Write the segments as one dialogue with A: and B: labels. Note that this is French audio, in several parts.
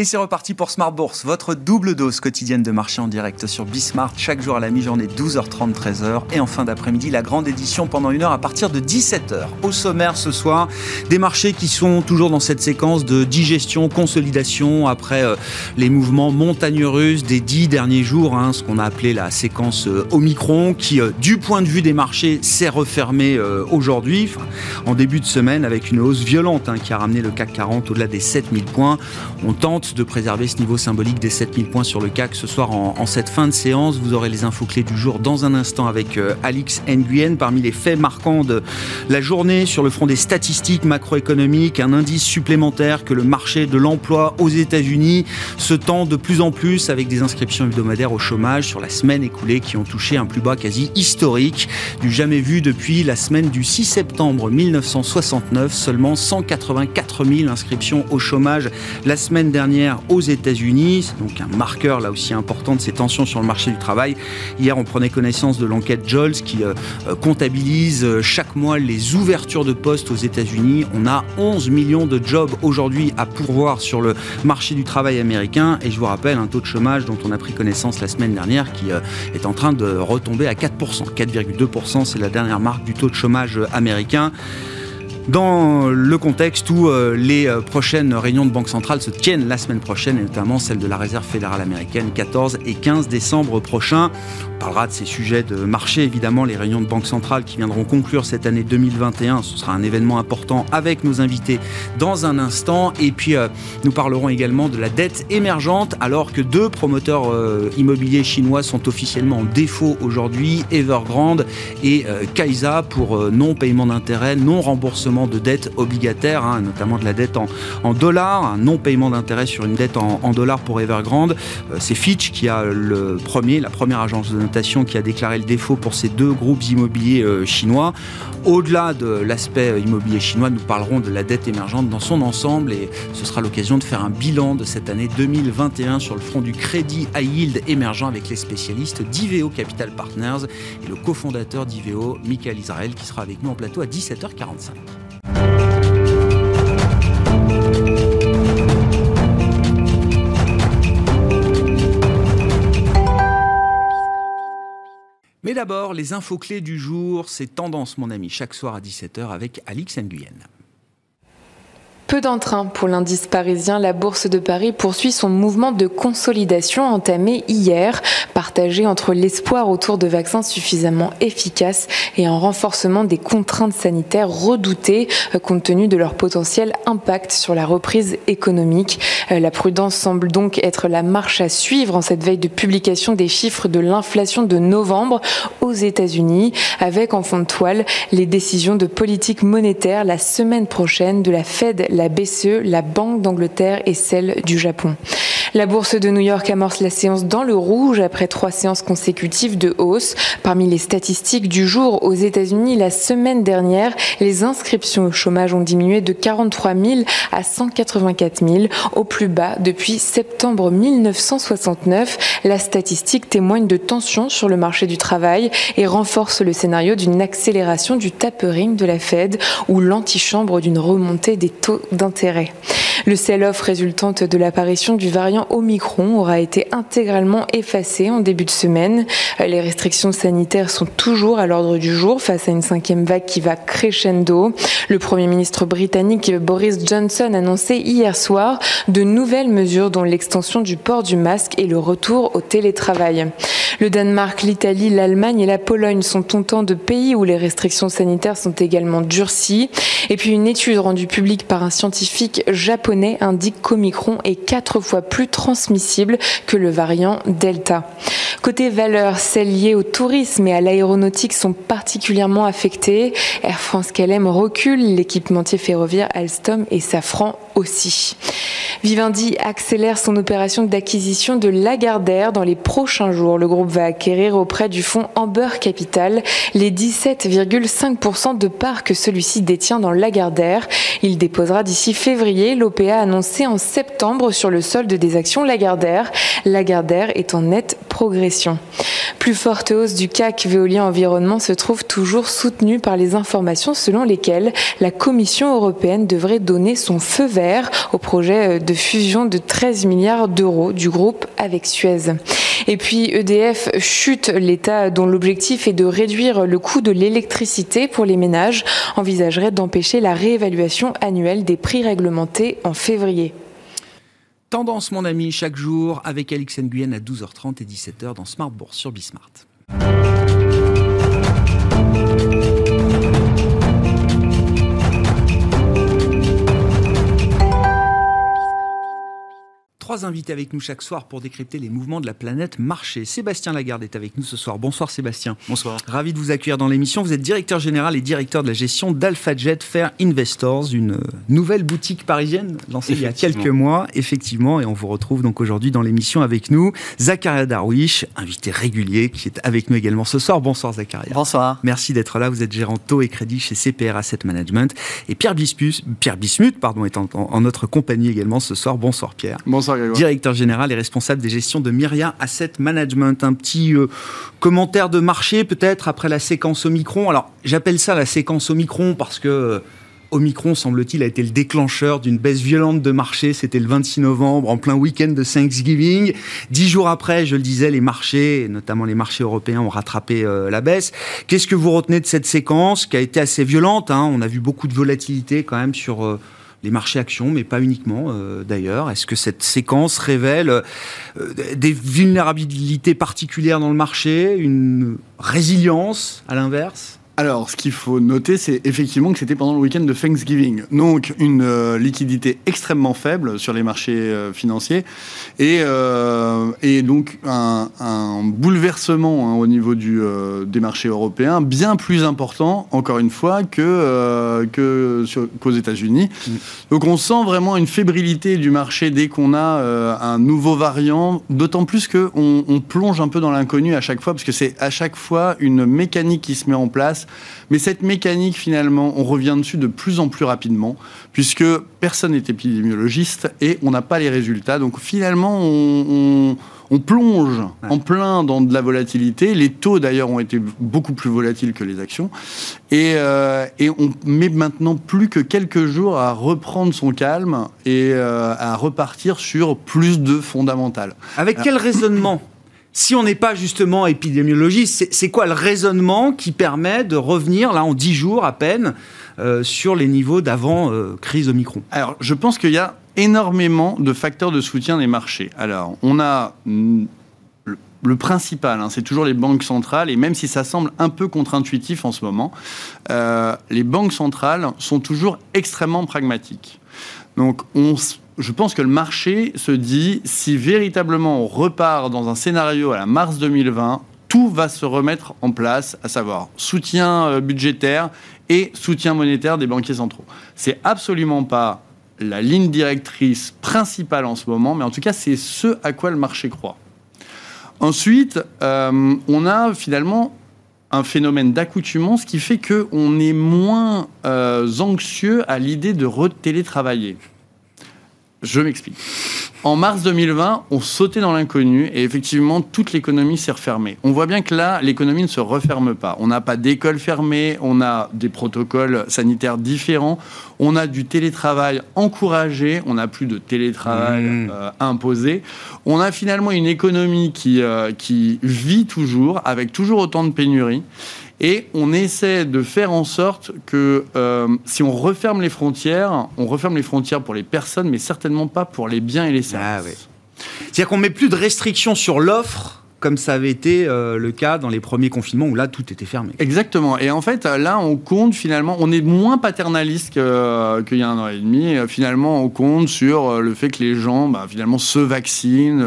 A: Et c'est reparti pour Smart Bourse, votre double dose quotidienne de marché en direct sur Bismart, chaque jour à la mi-journée, 12h30, 13h. Et en fin d'après-midi, la grande édition pendant une heure à partir de 17h. Au sommaire ce soir, des marchés qui sont toujours dans cette séquence de digestion, consolidation après euh, les mouvements montagnes russes des dix derniers jours, hein, ce qu'on a appelé la séquence euh, Omicron, qui, euh, du point de vue des marchés, s'est refermée aujourd'hui, en début de semaine, avec une hausse violente hein, qui a ramené le CAC 40 au-delà des 7000 points. On tente de préserver ce niveau symbolique des 7000 points sur le CAC ce soir en, cette fin de séance. Vous aurez les infos clés du jour dans un instant avec euh, Alix Nguyen. Parmi les faits marquants de la journée sur le front des statistiques macroéconomiques, un indice supplémentaire que le marché de l'emploi aux États-Unis se tend de plus en plus avec des inscriptions hebdomadaires au chômage sur la semaine écoulée qui ont touché un plus bas quasi historique du jamais vu depuis la semaine du 6 septembre 1969. Seulement 184 000 inscriptions au chômage la semaine dernière aux États-Unis. C'est donc un marqueur là aussi important de ces tensions sur le marché du travail. Hier, on prenait connaissance de l'enquête Jols qui euh, euh, comptabilise euh, chaque mois les ouvertures de postes aux États-Unis. On a 11 millions de jobs aujourd'hui à pourvoir sur le marché du travail américain. Et je vous rappelle un taux de chômage dont on a pris connaissance la semaine dernière qui est en train de retomber à 4%. 4,2%, c'est la dernière marque du taux de chômage américain dans le contexte où euh, les euh, prochaines réunions de Banque centrale se tiennent la semaine prochaine, et notamment celle de la Réserve fédérale américaine 14 et 15 décembre prochain. On parlera de ces sujets de marché, évidemment, les réunions de Banque centrale qui viendront conclure cette année 2021. Ce sera un événement important avec nos invités dans un instant. Et puis, euh, nous parlerons également de la dette émergente, alors que deux promoteurs immobiliers chinois sont officiellement en défaut aujourd'hui, Evergrande et Kaisa, pour non-paiement d'intérêt, non-remboursement de dettes obligataires, hein, notamment de la dette en, dollars, un non-paiement d'intérêt sur une dette en, dollars pour Evergrande. Euh, c'est Fitch qui a le premier, la première agence de notation qui a déclaré le défaut pour ces deux groupes immobiliers euh, chinois. Au-delà de l'aspect immobilier chinois, nous parlerons de la dette émergente dans son ensemble et ce sera l'occasion de faire un bilan de cette année 2021 sur le front du crédit high yield émergent avec les spécialistes d'Iveo Capital Partners et le cofondateur d'Iveo, Michael Israël, qui sera avec nous en plateau à 17h45. Mais d'abord, les infos clés du jour, c'est Tendance, mon ami, chaque soir à 17h avec Alix Nguyen.
B: Peu d'entrain pour l'indice parisien. La Bourse de Paris poursuit son mouvement de consolidation entamé hier, partagé entre l'espoir autour de vaccins suffisamment efficaces et un renforcement des contraintes sanitaires redoutées euh, compte tenu de leur potentiel impact sur la reprise économique. Euh, la prudence semble donc être la marche à suivre en cette veille de publication des chiffres de l'inflation de novembre aux États-Unis, avec en fond de toile les décisions de politique monétaire la semaine prochaine de la Fed, la BCE, la Banque d'Angleterre et celle du Japon. La bourse de New York amorce la séance dans le rouge après trois séances consécutives de hausse. Parmi les statistiques du jour aux États-Unis, la semaine dernière, les inscriptions au chômage ont diminué de 43 000 à 184 000, au plus bas depuis septembre 1969. La statistique témoigne de tensions sur le marché du travail et renforce le scénario d'une accélération du tapering de la Fed ou l'antichambre d'une remontée des taux d'intérêt. Le sell-off résultante de l'apparition du variant Omicron aura été intégralement effacé en début de semaine. Les restrictions sanitaires sont toujours à l'ordre du jour face à une cinquième vague qui va crescendo. Le Premier ministre britannique Boris Johnson annonçait hier soir de nouvelles mesures dont l'extension du port du masque et le retour au télétravail. Le Danemark, l'Italie, l'Allemagne et la Pologne sont autant de pays où les restrictions sanitaires sont également durcies. Et puis une étude rendue publique par un scientifique japonais indique qu'Omicron est quatre fois plus transmissible que le variant Delta. Côté valeurs, celles liées au tourisme et à l'aéronautique sont particulièrement affectées. Air France KLM recule, l'équipementier ferroviaire Alstom et Safran Vivendi accélère son opération d'acquisition de Lagardère dans les prochains jours. Le groupe va acquérir auprès du fonds Amber Capital les 17,5% de parts que celui-ci détient dans Lagardère. Il déposera d'ici février l'OPA annoncé en septembre sur le solde des actions Lagardère. Lagardère est en net progression. Plus forte hausse du CAC Veolia Environnement se trouve toujours soutenue par les informations selon lesquelles la Commission européenne devrait donner son feu vert au projet de fusion de 13 milliards d'euros du groupe avec Suez. Et puis EDF chute l'État dont l'objectif est de réduire le coût de l'électricité pour les ménages envisagerait d'empêcher la réévaluation annuelle des prix réglementés en février.
A: Tendance, mon ami, chaque jour avec Alix Nguyen à 12h30 et 17h dans Smart Bourse sur Bismart. Trois invités avec nous chaque soir pour décrypter les mouvements de la planète marché. Sébastien Lagarde est avec nous ce soir. Bonsoir Sébastien.
C: Bonsoir.
A: Ravi de vous accueillir dans l'émission. Vous êtes directeur général et directeur de la gestion d'AlphaJet Fair Investors, une nouvelle boutique parisienne lancée il y a quelques mois, effectivement. Et on vous retrouve donc aujourd'hui dans l'émission avec nous. Zakaria Darwish, invité régulier, qui est avec nous également ce soir. Bonsoir Zakaria.
C: Bonsoir.
A: Merci d'être là. Vous êtes gérant taux et crédit chez CPR Asset Management. Et Pierre, Bispus, Pierre Bismuth pardon, est en, en notre compagnie également ce soir. Bonsoir Pierre.
C: Bonsoir
A: directeur général et responsable des gestions de Myria Asset Management. Un petit euh, commentaire de marché peut-être après la séquence Omicron. Alors j'appelle ça la séquence Omicron parce que euh, Omicron, semble-t-il, a été le déclencheur d'une baisse violente de marché. C'était le 26 novembre, en plein week-end de Thanksgiving. Dix jours après, je le disais, les marchés, notamment les marchés européens, ont rattrapé euh, la baisse. Qu'est-ce que vous retenez de cette séquence qui a été assez violente hein? On a vu beaucoup de volatilité quand même sur les marchés actions, mais pas uniquement euh, d'ailleurs. Est-ce que cette séquence révèle euh, des vulnérabilités particulières dans le marché, une résilience à l'inverse?
C: Alors, ce qu'il faut noter, c'est effectivement que c'était pendant le week-end de Thanksgiving. Donc, une euh, liquidité extrêmement faible sur les marchés euh, financiers et, euh, et, donc un, un bouleversement hein, au niveau du, des marchés européens bien plus important, encore une fois, que, que qu'aux États-Unis. Mm. Donc, on sent vraiment une fébrilité du marché dès qu'on a un nouveau variant, d'autant plus qu'on on plonge un peu dans l'inconnu à chaque fois, parce que c'est à chaque fois une mécanique qui se met en place mais cette mécanique, finalement, on revient dessus de plus en plus rapidement, puisque personne n'est épidémiologiste et on n'a pas les résultats. Donc finalement, on, plonge en plein dans de la volatilité. Les taux, d'ailleurs, ont été beaucoup plus volatiles que les actions. Et, euh, on met maintenant plus que quelques jours à reprendre son calme et euh, à repartir sur plus de fondamental.
A: Avec quel raisonnement si on n'est pas justement épidémiologiste, c'est quoi le raisonnement qui permet de revenir, là, en 10 jours à peine, euh, sur les niveaux d'avant euh, crise Omicron?
C: Alors, je pense qu'il y a énormément de facteurs de soutien des marchés. Alors, on a mm, le, principal, hein, c'est toujours les banques centrales, et même si ça semble un peu contre-intuitif en ce moment, euh, les banques centrales sont toujours extrêmement pragmatiques. Donc, on, je pense que le marché se dit, si véritablement on repart dans un scénario à la mars 2020, tout va se remettre en place, à savoir soutien euh, budgétaire et soutien monétaire des banquiers centraux. C'est absolument pas la ligne directrice principale en ce moment, mais en tout cas, c'est ce à quoi le marché croit. Ensuite, euh, on a finalement un phénomène d'accoutumance qui fait qu'on est moins euh, anxieux à l'idée de retélétravailler. Je m'explique. En mars 2020, on sautait dans l'inconnu et effectivement, toute l'économie s'est refermée. On voit bien que là, l'économie ne se referme pas. On n'a pas d'école fermée, on a des protocoles sanitaires différents, on a du télétravail encouragé, on n'a plus de télétravail mmh. euh, imposé. On a finalement une économie qui, euh, qui vit toujours, avec toujours autant de pénuries. Et on essaie de faire en sorte que euh, si on referme les frontières, on referme les frontières pour les personnes, mais certainement pas pour les biens et les services.
A: Ah C'est-à-dire qu'on met plus de restrictions sur l'offre comme ça avait été euh, le cas dans les premiers confinements où là tout était fermé.
C: Exactement. Et en fait, là, on compte finalement, on est moins paternaliste euh, qu'il y a un an et demi. Finalement, on compte sur le fait que les gens, bah, finalement, se vaccinent.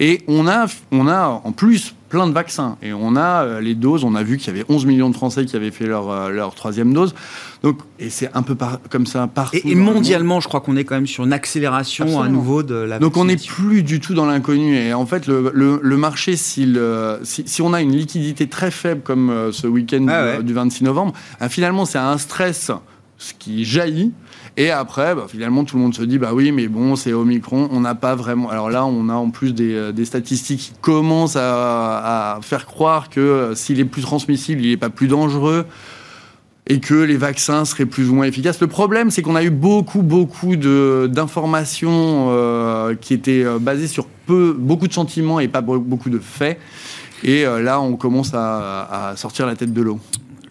C: et on a, on a en plus plein de vaccins. Et on a euh, les doses, on a vu qu'il y avait 11 millions de Français qui avaient fait leur, euh, leur troisième dose. Donc, et c'est un peu comme ça partout.
A: Et, mondialement, je crois qu'on est quand même sur une accélération à nouveau de la
C: Donc on n'est plus du tout dans l'inconnu. Et en fait, le, le, marché, euh, si, si, on a une liquidité très faible comme ce week-end ah du, 26 novembre, finalement, c'est un stress ce qui jaillit. Et après, bah, finalement, tout le monde se dit, bah oui, mais bon, c'est Omicron, on n'a pas vraiment... Alors là, on a en plus des, euh, statistiques qui commencent à, faire croire que euh, s'il est plus transmissible, il n'est pas plus dangereux et que les vaccins seraient plus ou moins efficaces. Le problème, c'est qu'on a eu beaucoup, beaucoup d'informations euh, qui étaient basées sur peu, beaucoup de sentiments et pas beaucoup de faits. Et là, on commence à, sortir la tête de l'eau.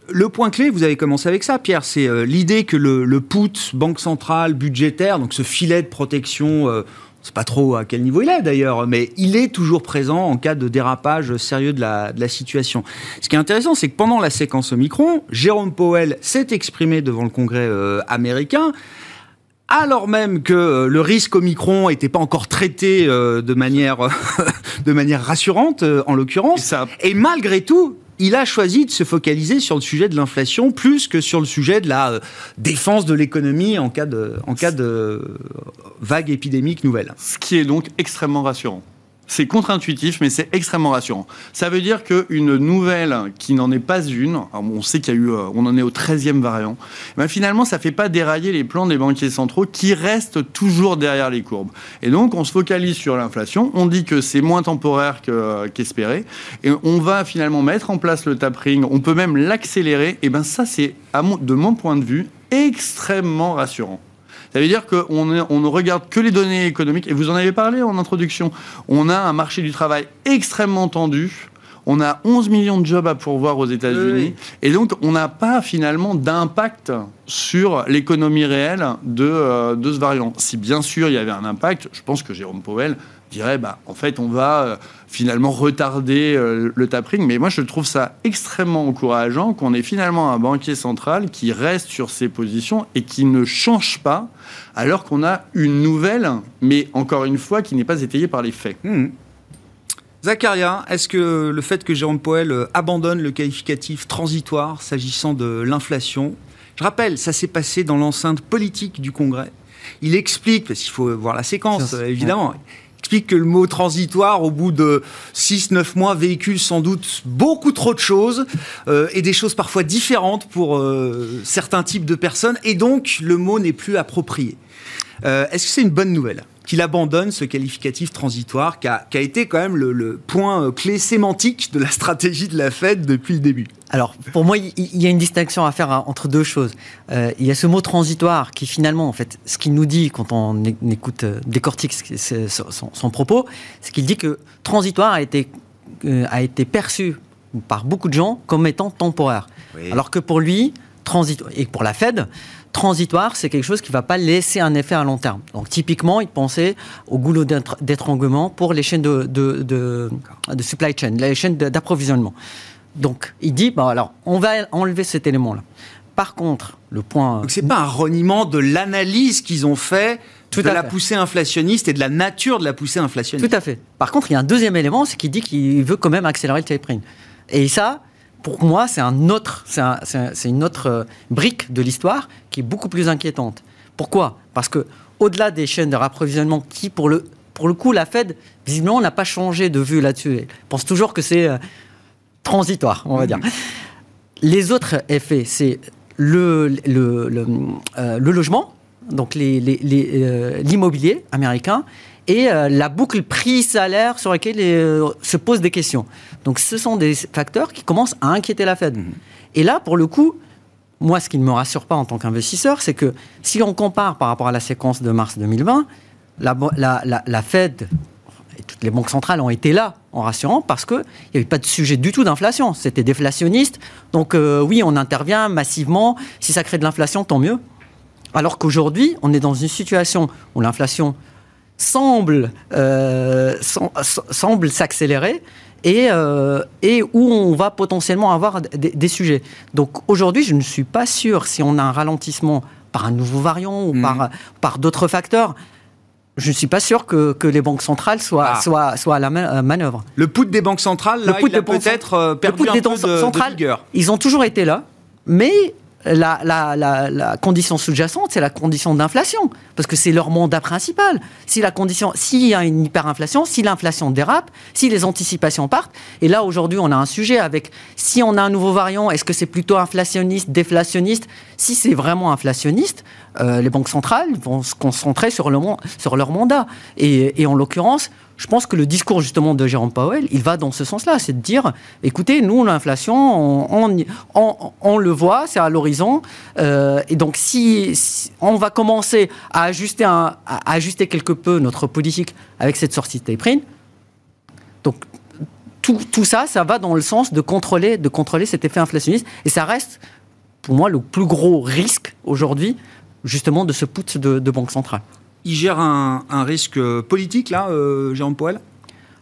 A: Le point clé, vous avez commencé avec ça, Pierre, c'est l'idée que le, le, put, banque centrale, budgétaire, donc ce filet de protection sais pas trop à quel niveau il est d'ailleurs, mais il est toujours présent en cas de dérapage sérieux de la, de la situation. Ce qui est intéressant, c'est que pendant la séquence Omicron, Jérôme Powell s'est exprimé devant le Congrès euh, américain alors même que euh, le risque Omicron n'était pas encore traité euh, de manière de manière rassurante en l'occurrence. Et, et malgré tout, il a choisi de se focaliser sur le sujet de l'inflation plus que sur le sujet de la euh, défense de l'économie en cas de, en cas de vague épidémique nouvelle.
C: Ce qui est donc extrêmement rassurant. C'est contre-intuitif, mais c'est extrêmement rassurant. Ça veut dire qu'une nouvelle qui n'en est pas une, on sait qu'il y a eu, euh, on en est au 13e variant, ben finalement, ça ne fait pas dérailler les plans des banquiers centraux qui restent toujours derrière les courbes. Et donc, on se focalise sur l'inflation, on dit que c'est moins temporaire euh, qu'espéré, et on va finalement mettre en place le tapering, on peut même l'accélérer, et ben ça, c'est, de mon point de vue, extrêmement rassurant. Ça veut dire qu'on on ne regarde que les données économiques, et vous en avez parlé en introduction. On a un marché du travail extrêmement tendu. On a 11 millions de jobs à pourvoir aux États-Unis. Et donc, on n'a pas finalement d'impact sur l'économie réelle de, euh, de ce variant. Si bien sûr il y avait un impact, je pense que Jérôme Powell dirait bah, en fait, on va euh, finalement retarder euh, le tapering. Mais moi, je trouve ça extrêmement encourageant qu'on ait finalement un banquier central qui reste sur ses positions et qui ne change pas, alors qu'on a une nouvelle, mais encore une fois, qui n'est pas étayée par les faits.
A: Mmh. Zacharia, est-ce que le fait que Jérôme Poel euh, abandonne le qualificatif transitoire s'agissant de l'inflation, je rappelle, ça s'est passé dans l'enceinte politique du Congrès. Il explique, parce qu'il faut voir la séquence, évidemment explique que le mot transitoire, au bout de 6-9 mois, véhicule sans doute beaucoup trop de choses euh, et des choses parfois différentes pour euh, certains types de personnes, et donc le mot n'est plus approprié. Euh, est-ce que c'est une bonne nouvelle? Qu'il abandonne ce qualificatif transitoire qui a, été quand même le, point clé sémantique de la stratégie de la Fed depuis le début
D: Alors, pour moi, il y a une distinction à faire hein, entre deux choses. il y a ce mot transitoire qui, finalement, en fait, ce qu'il nous dit quand on écoute, décortique son, son, propos, c'est qu'il dit que transitoire a été, a été perçu par beaucoup de gens comme étant temporaire. Alors que pour lui, transitoire, et pour la Fed, transitoire, c'est quelque chose qui ne va pas laisser un effet à long terme. Donc typiquement, il pensait au goulot d'étranglement pour les chaînes de, de, de, supply chain, les chaînes d'approvisionnement. Donc il dit, bon, alors on va enlever cet élément-là. Par contre, le point...
A: Donc c'est pas un reniement de l'analyse qu'ils ont fait de la poussée inflationniste et de la nature de la poussée inflationniste.
D: Tout à fait. Par contre, il y a un deuxième élément, c'est qu'il dit qu'il veut quand même accélérer le tapering. Et ça, pour moi, c'est un autre, c'est une autre euh, brique de l'histoire qui est beaucoup plus inquiétante. Pourquoi? Parce que au-delà des chaînes de rapprovisionnement, qui pour le pour le coup, la Fed, visiblement, n'a pas changé de vue là-dessus. Elle pense toujours que c'est euh, transitoire, on va dire. Les autres effets, c'est le, le, le, euh, logement, donc l'immobilier les, américain, et la boucle prix-salaire sur laquelle se posent des questions. Donc ce sont des facteurs qui commencent à inquiéter la Fed. Mhm. Et là, pour le coup, moi, ce qui ne me rassure pas en tant qu'investisseur, c'est que si on compare par rapport à la séquence de mars 2020, la, la, Fed et toutes les banques centrales ont été là en rassurant parce qu'il n'y avait pas de sujet du tout d'inflation. C'était déflationniste. Donc euh, oui, on intervient massivement. Si ça crée de l'inflation, tant mieux. Alors qu'aujourd'hui, on est dans une situation où l'inflation semble, euh, semble s'accélérer et, euh, et où on va potentiellement avoir des, sujets. Donc aujourd'hui, je ne suis pas sûr si on a un ralentissement par un nouveau variant ou par, mhm. par d'autres facteurs. Je ne suis pas sûr que, que les banques centrales soient, ah. soient, soient à la euh, manœuvre.
A: Le put des banques centrales, là, le il a peut-être euh, perdu un peu de, centrales,
D: Ils ont toujours été là, mais la, condition sous-jacente, c'est la condition d'inflation, parce que c'est leur mandat principal. Si la condition, s'il y a une hyperinflation, si l'inflation dérape, si les anticipations partent, et là aujourd'hui on a un sujet avec si on a un nouveau variant, est-ce que c'est plutôt inflationniste, déflationniste? Si c'est vraiment inflationniste, euh, les banques centrales vont se concentrer sur, le, sur leur mandat. Et en l'occurrence, je pense que le discours justement de Jérôme Powell, il va dans ce sens-là, c'est de dire, écoutez, nous, l'inflation, on, le voit, c'est à l'horizon, euh, et donc si, on va commencer à ajuster, quelque peu notre politique avec cette sortie de Taperin, donc tout, ça, ça va dans le sens de contrôler, de contrôler cet effet inflationniste, et ça reste, pour moi, le plus gros risque aujourd'hui, justement, de ce put de banque centrale
A: il gère un, risque politique, là, euh, Jérôme Poel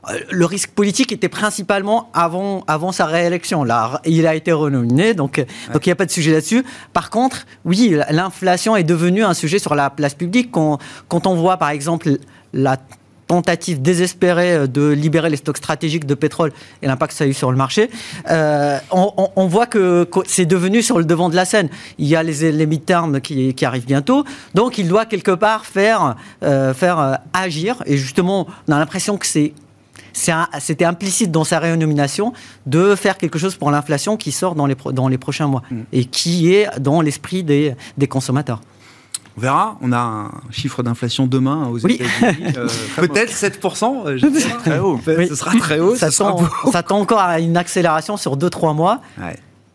D: euh, le risque politique était principalement avant, avant sa réélection. Là, il a été renominé, donc donc il n'y a pas de sujet là-dessus. Par contre, oui, l'inflation est devenue un sujet sur la place publique. Quand, quand on voit, par exemple, la tentative désespérée euh, de libérer les stocks stratégiques de pétrole et l'impact que ça a eu sur le marché, euh, on, voit que, c'est devenu sur le devant de la scène. Il y a les, les midterms qui, qui, arrivent bientôt, donc il doit quelque part faire, euh, faire agir. Et justement, on a l'impression que c'est c'était implicite dans sa rénomination de faire quelque chose pour l'inflation qui sort dans les, dans les prochains mois mmh. et qui est dans l'esprit des, des consommateurs.
A: On verra. On a un chiffre d'inflation demain aux États-Unis. Euh, peut-être 7%. Euh, très haut. Ce sera très haut.
D: Ça, tend, encore à une accélération sur 2-3 mois.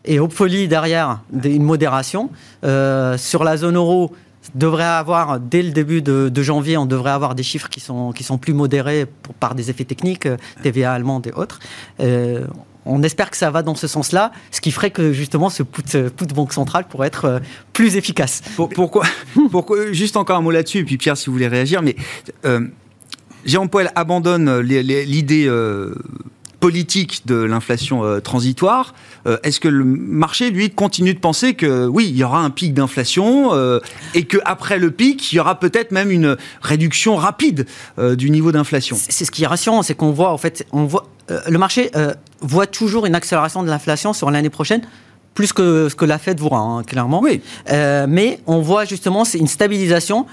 D: Et au folie derrière, une modération. Euh, sur la zone euro, devrait avoir, dès le début de, janvier, on devrait avoir des chiffres qui sont, qui sont plus modérés par des effets techniques, TVA allemande et autres on espère que ça va dans ce sens-là, ce qui ferait que justement ce put, put banque centrale pourrait être euh, plus efficace.
A: pourquoi, pourquoi Juste encore un mot là-dessus, et puis Pierre, si vous voulez réagir, mais euh, Jérôme Poel abandonne l'idée euh, politique de l'inflation euh, transitoire, euh, est-ce que le marché, lui, continue de penser que oui, il y aura un pic d'inflation euh, et qu'après le pic, il y aura peut-être même une réduction rapide du niveau d'inflation?
D: C'est ce qui est rassurant, c'est qu'on voit, en fait, on voit, le marché voit toujours une accélération de l'inflation sur l'année prochaine plus que ce que la Fed voit, hein, clairement.
A: Oui.
D: mais on voit justement une stabilisation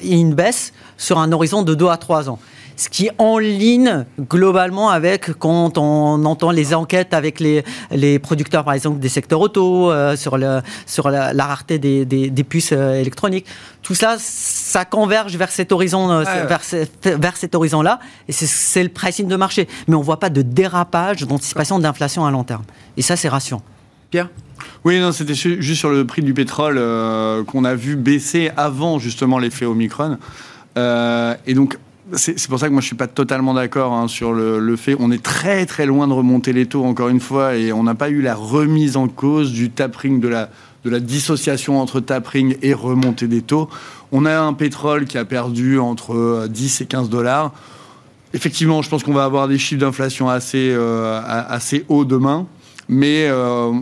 D: et une baisse sur un horizon de 2 à 3 ans ce qui est en ligne globalement avec quand on entend les enquêtes avec les, les producteurs, par exemple, des secteurs auto, euh, sur, le, sur la, rareté des, des, puces euh, électroniques. Tout ça, ça converge vers cet horizon, euh, vers, vers, cet horizon-là, et c'est le pricing de marché. Mais on ne voit pas de dérapage, d'anticipation d'inflation à long terme. Et ça, c'est rassurant.
A: Pierre?
C: Oui, non, c'était juste sur le prix du pétrole qu'on a vu baisser avant justement l'effet Omicron. et donc, c'est pour ça que moi je suis pas totalement d'accord hein, sur le, fait. On est très très loin de remonter les taux encore une fois et on n'a pas eu la remise en cause du tapering de la de la dissociation entre tapering et remontée des taux. On a un pétrole qui a perdu entre 10 euh, et 15 dollars. Effectivement, je pense qu'on va avoir des chiffres d'inflation assez, euh, assez hauts demain, mais euh,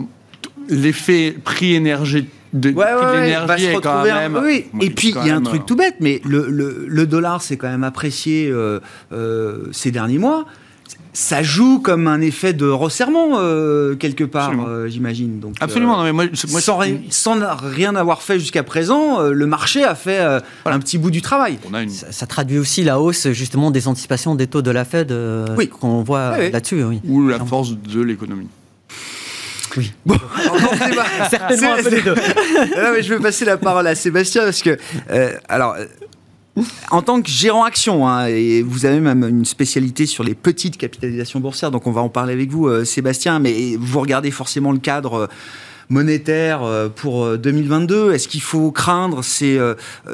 C: l'effet prix énergétique de, l'énergie quand même.
A: oui. Et puis il y a un truc tout bête, mais le, le, dollar s'est quand même apprécié euh, euh, ces derniers mois. Ça joue comme un effet de resserrement euh, quelque part, j'imagine. Donc
C: absolument. Non, mais moi,
A: sans, rien, sans, rien avoir fait jusqu'à présent, le marché a fait un petit bout du travail.
D: On a une... ça, traduit aussi la hausse justement des anticipations des taux de la Fed oui. qu'on voit là-dessus. Oui.
C: Ou la force de l'économie.
A: Oui. Bon, certainement un peu les deux. mais je vais passer la parole à Sébastien parce que, euh, alors. Euh, en tant que gérant action, hein, et vous avez même une spécialité sur les petites capitalisations boursières, donc on va en parler avec vous, euh, Sébastien, mais vous regardez forcément le cadre monétaire pour 2022 Est-ce qu'il faut craindre ces,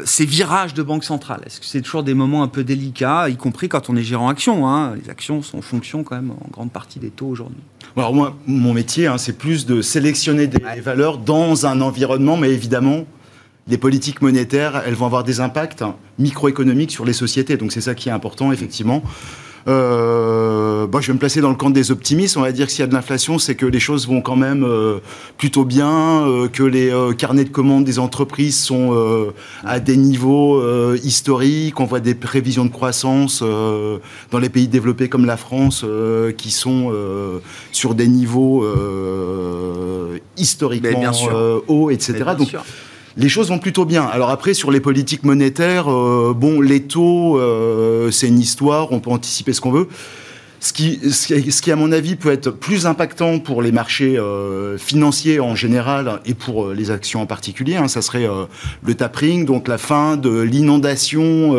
A: ces, virages de banque centrale? Est-ce que c'est toujours des moments un peu délicats, y compris quand on est gérant action hein? Les actions sont en fonction quand même en grande partie des taux aujourd'hui.
E: Alors moi, mon métier, hein, c'est plus de sélectionner des valeurs dans un environnement, mais évidemment, les politiques monétaires, elles vont avoir des impacts microéconomiques sur les sociétés. Donc c'est ça qui est important, effectivement. Euh, bon, je vais me placer dans le camp des optimistes. On va dire que s'il y a de l'inflation, c'est que les choses vont quand même euh, plutôt bien, euh, que les carnets de commandes des entreprises sont à des niveaux historiques. On voit des prévisions de croissance dans les pays développés comme la France qui sont sur des niveaux historiquement hauts, etc. Donc. Les choses vont plutôt bien. Alors après, sur les politiques monétaires, euh, bon, les taux, euh, c'est une histoire, on peut anticiper ce qu'on veut. Ce qui, ce qui, à mon avis, peut être plus impactant pour les marchés euh, financiers en général et pour les actions en particulier, hein, ça serait le tapering, donc la fin de l'inondation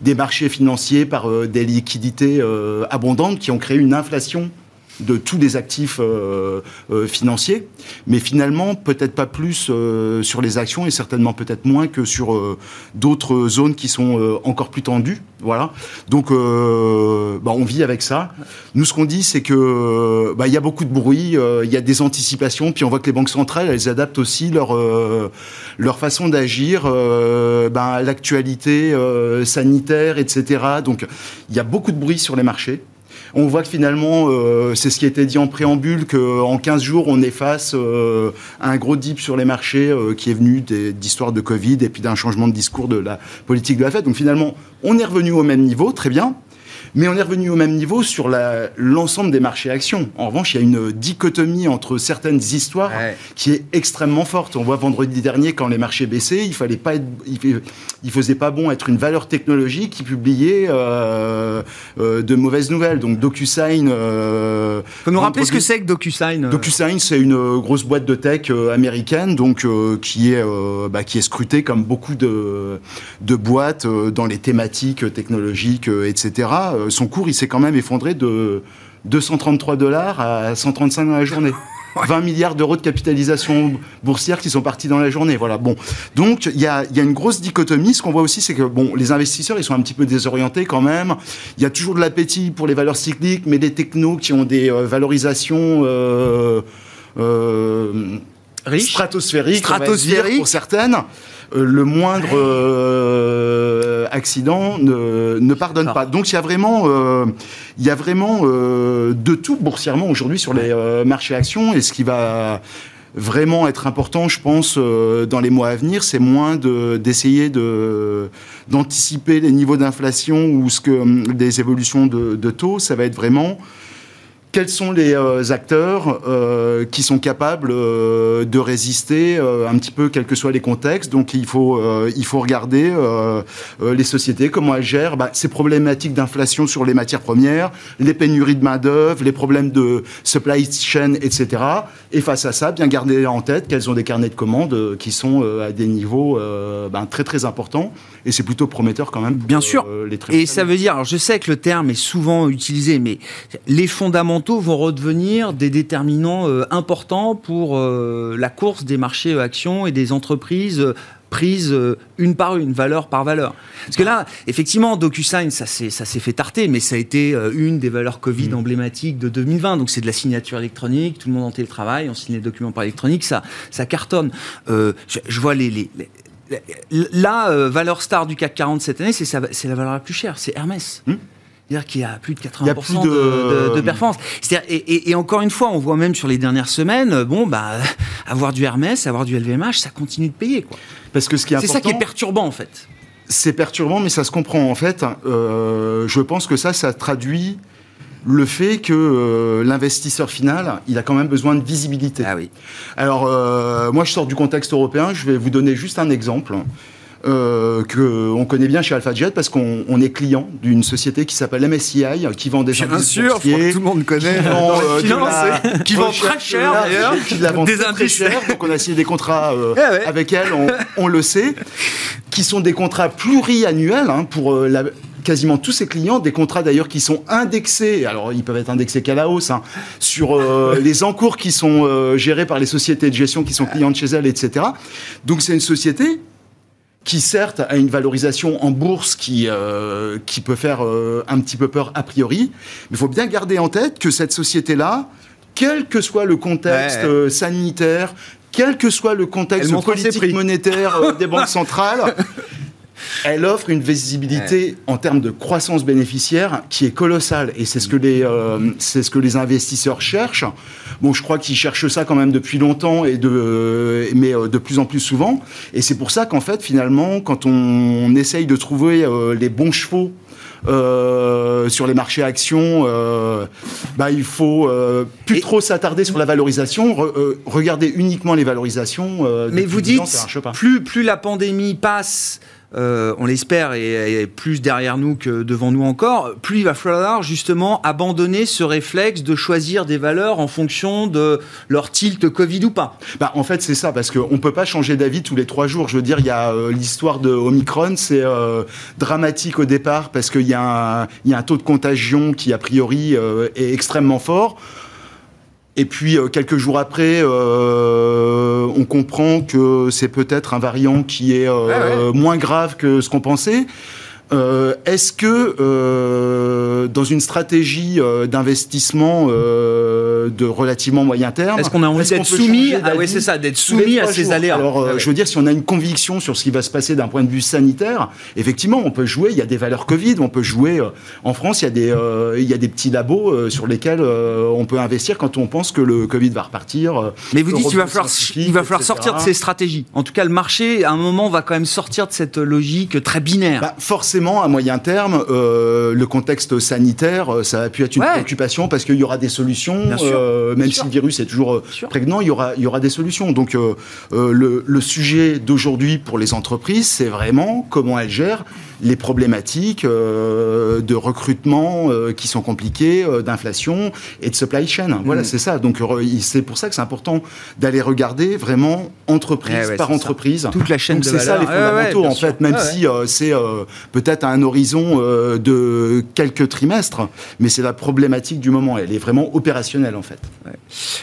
E: des marchés financiers par des liquidités abondantes qui ont créé une inflation de tous les actifs euh, euh, financiers, mais finalement peut-être pas plus euh, sur les actions et certainement peut-être moins que sur d'autres zones qui sont encore plus tendues. Voilà. Donc bah, on vit avec ça. Nous, ce qu'on dit, c'est que bah, il y a beaucoup de bruit, il y a des anticipations, puis on voit que les banques centrales, elles adaptent aussi leur leur façon d'agir ben, à l'actualité sanitaire, etc. Donc il y a beaucoup de bruit sur les marchés. On voit que finalement, euh, c'est ce qui été dit en préambule, qu'en 15 jours, on est face euh, un gros dip sur les marchés euh, qui est venu d'histoires de Covid et puis d'un changement de discours de la politique de la Fed. Donc finalement, on est revenu au même niveau, très bien. Mais on est revenu au même niveau sur l'ensemble des marchés actions. En revanche, il y a une dichotomie entre certaines histoires
A: Ouais.
E: qui est extrêmement forte. On voit vendredi dernier, quand les marchés baissaient, il fallait pas être, il, faisait pas bon être une valeur technologique qui publiait euh, euh, de mauvaises nouvelles. Donc DocuSign. Euh,
A: Faut nous rappeler ce que c'est que DocuSign. euh,
E: DocuSign, c'est une grosse boîte de tech américaine, donc qui est bah, qui est scrutée comme beaucoup de de boîtes dans les thématiques technologiques, etc. Euh, son cours, il s'est quand même effondré de 233 dollars à 135 dans la journée. 20 milliards d'euros de capitalisation boursière qui sont partis dans la journée. Voilà. Bon, donc il y a, il y a une grosse dichotomie. Ce qu'on voit aussi, c'est que bon, les investisseurs, ils sont un petit peu désorientés quand même. Il y a toujours de l'appétit pour les valeurs cycliques, mais les technos qui ont des euh, valorisations euh, euh, stratosphériques,
A: Stratosphériques.
E: pour certaines. Le moindre accident ne, ne pardonne pas. Donc il y a vraiment, euh, il y a vraiment euh, de tout boursièrement aujourd'hui sur les euh, marchés actions. Et ce qui va vraiment être important, je pense, euh, dans les mois à venir, c'est moins de- d'essayer de, d'anticiper les niveaux d'inflation ou ce que hum, des évolutions de, de taux. Ça va être vraiment quels sont les euh, acteurs euh, qui sont capables euh, de résister euh, un petit peu quels que soient les contextes? Donc il faut, euh, il faut regarder euh, les sociétés, comment elles gèrent bah, ces problématiques d'inflation sur les matières premières, les pénuries de main-d'œuvre, les problèmes de supply chain, etc. Et face à ça, bien garder en tête qu'elles ont des carnets de commandes qui sont à des niveaux ben, très très importants. Et c'est plutôt prometteur quand même. pour,
A: Bien sûr.
E: euh, les
A: Et ça veut dire, alors je sais que le terme est souvent utilisé, mais les fondamentaux vont redevenir des déterminants euh, importants pour euh, la course des marchés actions et des entreprises prises euh, une par une, valeur par valeur. Parce que là, effectivement, DocuSign, ça s'est fait tarter, mais ça a été une des valeurs Covid
E: Mm.
A: emblématiques de 2020. Donc c'est de la signature électronique, tout le monde en télétravail, on signe les documents par électronique, ça, ça cartonne. Euh, je, je vois les, les- les- la euh, valeur star du CAC 40 cette année, c'est la valeur la plus chère, c'est Hermès.
E: Hmm.
A: C'est-à-dire qu'il y a plus de 80%
E: Il y a plus
A: de,
E: de-
A: de, de performance. Et, et- et encore une fois, on voit même sur les dernières semaines, euh, bon, bah, avoir du Hermès, avoir du LVMH, ça continue de payer. quoi.
E: Parce que ce qui est
A: C'est ça qui est perturbant, en fait.
E: C'est perturbant, mais ça se comprend. En fait, euh, je pense que ça, ça traduit le fait que euh, l'investisseur final, il a quand même besoin de visibilité.
A: Ah oui.
E: Alors, euh, moi, je sors du contexte européen. Je vais vous donner juste un exemple. Euh, que on connaît bien chez AlphaJet parce qu'on on est client d'une société qui s'appelle MSCI qui vend des indices boursiers,
A: le monde connaît.
E: qui vend, euh, de
A: finance,
E: la
A: qui vend
E: recherche
A: très cher, d'ailleurs.
E: qui la vend
A: Des
E: très, très
A: indices.
E: cher. Donc on a signé des contrats euh,
A: Eh ouais.
E: avec elle, on, on le sait, qui sont des contrats pluriannuels hein, pour euh, la- quasiment tous ses clients, des contrats d'ailleurs qui sont indexés, alors ils peuvent être indexés qu'à la hausse, hein, sur euh, les encours qui sont euh, gérés par les sociétés de gestion qui sont clientes chez elle, etc. Donc c'est une société qui certes a une valorisation en bourse qui, euh, qui peut faire un petit peu peur a priori, mais il faut bien garder en tête que cette société-là, quel que soit le contexte
A: Ouais.
E: sanitaire, quel que soit le contexte politique monétaire des banques centrales, elle offre une visibilité en termes de croissance bénéficiaire qui est colossale. Et c'est ce que les, euh, c'est ce que les investisseurs cherchent. Bon, je crois qu'ils cherchent ça quand même depuis longtemps, et de, mais euh, de plus en plus souvent. Et c'est pour ça qu'en fait, finalement, quand on, essaye de trouver euh, les bons chevaux euh, sur les marchés actions, euh, bah, il faut euh, plus trop s'attarder sur la valorisation, re- euh, regarder uniquement les valorisations. euh,
A: Mais vous
E: 10 ans,
A: dites,
E: pas.
A: plus, plus la pandémie passe, euh, on l'espère, et, plus derrière nous que devant nous encore, plus il va falloir justement abandonner ce réflexe de choisir des valeurs en fonction de leur tilt Covid ou pas.
E: Bah, en fait, c'est ça, parce qu'on ne peut pas changer d'avis tous les trois jours. Je veux dire, il y a euh, l'histoire de Omicron, c'est euh, dramatique au départ, parce qu'il y, a un- taux de contagion qui, a priori, est extrêmement fort. Et puis, euh, quelques jours après, euh, on comprend que c'est peut-être un variant qui est euh, moins grave que ce qu'on pensait. Euh, Est-ce que euh, dans une stratégie euh, d'investissement de relativement moyen terme,
A: Est-ce qu'on a envie d'être soumis à, ouais, ça, soumis ces aléas
E: Alors,
A: Ah ouais.
E: je veux dire, si on a une conviction sur ce qui va se passer d'un point de vue sanitaire, effectivement, on peut jouer. Il y a des valeurs Covid, on peut jouer. en France, il y a des, il y a des petits labos sur lesquels on peut investir quand on pense que le Covid va repartir.
A: Mais vous dites qu'il va falloir,
E: scientifique,
A: il va falloir
E: etc.
A: sortir de ces stratégies. En tout cas, le marché, à un moment, va quand même sortir de cette logique très binaire.
E: Bah, forcément, à moyen terme, euh, le contexte sanitaire, euh, ça a pu être une
A: Ouais.
E: préoccupation parce qu'il y aura des solutions,
A: Bien sûr,
E: euh, même
A: bien
E: si
A: sûr.
E: le virus est toujours prégnant, il y aura, il y aura des solutions. Donc, euh, le, le sujet d'aujourd'hui pour les entreprises, c'est vraiment comment elles gèrent les problématiques euh, de recrutement euh, qui sont compliquées, euh, d'inflation et de supply chain. Voilà,
A: Mm.
E: c'est ça. Donc, c'est pour ça que c'est important d'aller regarder vraiment entreprise
A: ouais,
E: par
A: ça.
E: entreprise.
A: Toute la chaîne
E: Donc
A: de
E: c'est ça
A: valeur.
E: les
A: Ouais, ouais,
E: fondamentaux en fait, même si c'est peut-être à un horizon de quelques trimestres, mais c'est la problématique du moment. Elle est vraiment opérationnelle en fait.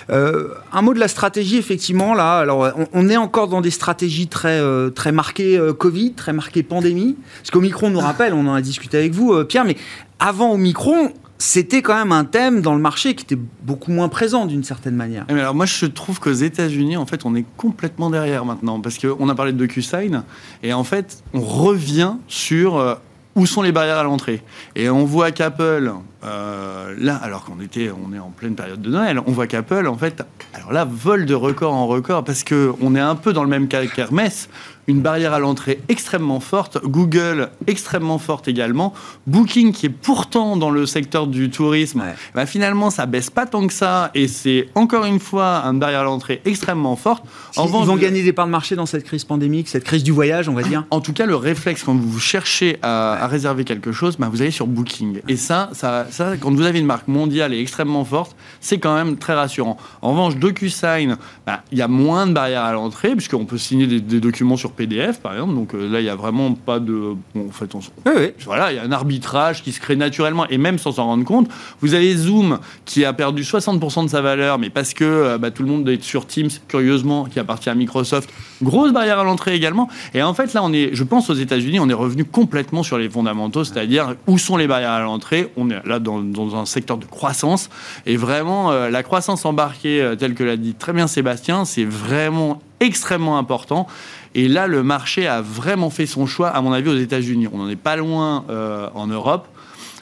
A: Un mot de la stratégie, effectivement, là. Alors, on, on est encore dans des stratégies très, très marquées Covid, très marquées pandémie. Parce qu'Omicron nous rappelle, on en a discuté avec vous, euh, Pierre, mais avant Omicron, c'était quand même un thème dans le marché qui était beaucoup moins présent d'une certaine manière.
C: Eh, mais alors moi je trouve qu'aux États-Unis en fait on est complètement derrière maintenant parce qu'on a parlé de DocuSign et en fait on revient sur euh, où sont les barrières à l'entrée et on voit qu'Apple euh, là alors qu'on était on est en pleine période de Noël on voit qu'Apple en fait alors là vole de record en record parce que on est un peu dans le même cas qu'Hermès une barrière à l'entrée extrêmement forte, Google extrêmement forte également, Booking qui est pourtant dans le secteur du tourisme,
A: Ouais.
C: bah, finalement ça baisse pas tant que ça et c'est encore une fois une barrière à l'entrée extrêmement forte.
A: Ils
C: revanche,
A: vont
C: le-
A: gagner des parts de marché dans cette crise pandémique, cette crise du voyage, on va dire.
C: en tout cas, le réflexe quand vous cherchez à, à réserver quelque chose, bah, vous allez sur Booking. Et ça, ça, ça, quand vous avez une marque mondiale et extrêmement forte, c'est quand même très rassurant. En revanche, DocuSign, bah, il y a moins de barrières à l'entrée, puisqu'on peut signer des, des documents sur PDF, par exemple. Donc euh, là, il n'y a vraiment pas de. Bon, en fait, on,
A: Oui, oui.
C: voilà, il y a un arbitrage qui se crée naturellement et même sans s'en rendre compte. Vous avez Zoom qui a perdu 60% de sa valeur, mais parce que euh, bah, tout le monde est sur Teams, curieusement, qui appartient à Microsoft. Grosse barrière à l'entrée également. Et en fait, là, on est, je pense aux États-Unis, on est revenu complètement sur les fondamentaux, c'est-à-dire où sont les barrières à l'entrée? On est là dans, dans un secteur de croissance. Et vraiment, euh, la croissance embarquée, telle que l'a dit très bien Sébastien, c'est vraiment extrêmement important. Et là, le marché a vraiment fait son choix, à mon avis, aux États-Unis. On n'en est pas loin euh, en Europe.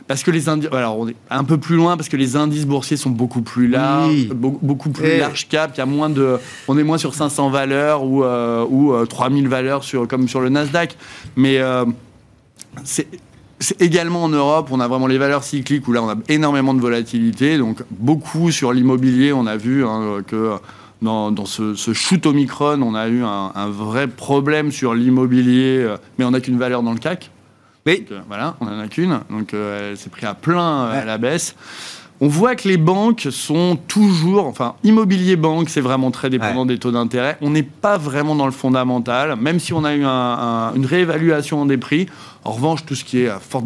C: Parce que les indices, alors on est un peu plus loin parce que les indices boursiers sont beaucoup plus larges,
A: Oui.
C: be- beaucoup plus
A: Eh.
C: large cap. Il y a moins de, on est moins sur 500 valeurs ou euh, ou euh, 3000 valeurs sur comme sur le Nasdaq. Mais euh, c'est c'est également en Europe, on a vraiment les valeurs cycliques où là on a énormément de volatilité, donc beaucoup sur l'immobilier. On a vu hein, que dans, dans ce, ce shoot Omicron, on a eu un, un vrai problème sur l'immobilier, euh, mais on n'a qu'une valeur dans le CAC.
A: Oui.
C: Donc, euh, voilà, on n'en a qu'une, donc euh, elle s'est pris à plein
A: Ouais.
C: à la baisse. On voit que les banques sont toujours, enfin, immobilier banque, c'est vraiment très dépendant des taux d'intérêt. On n'est pas vraiment dans le fondamental, même si on a eu un- un- une réévaluation des prix. En revanche, tout ce qui est à forte,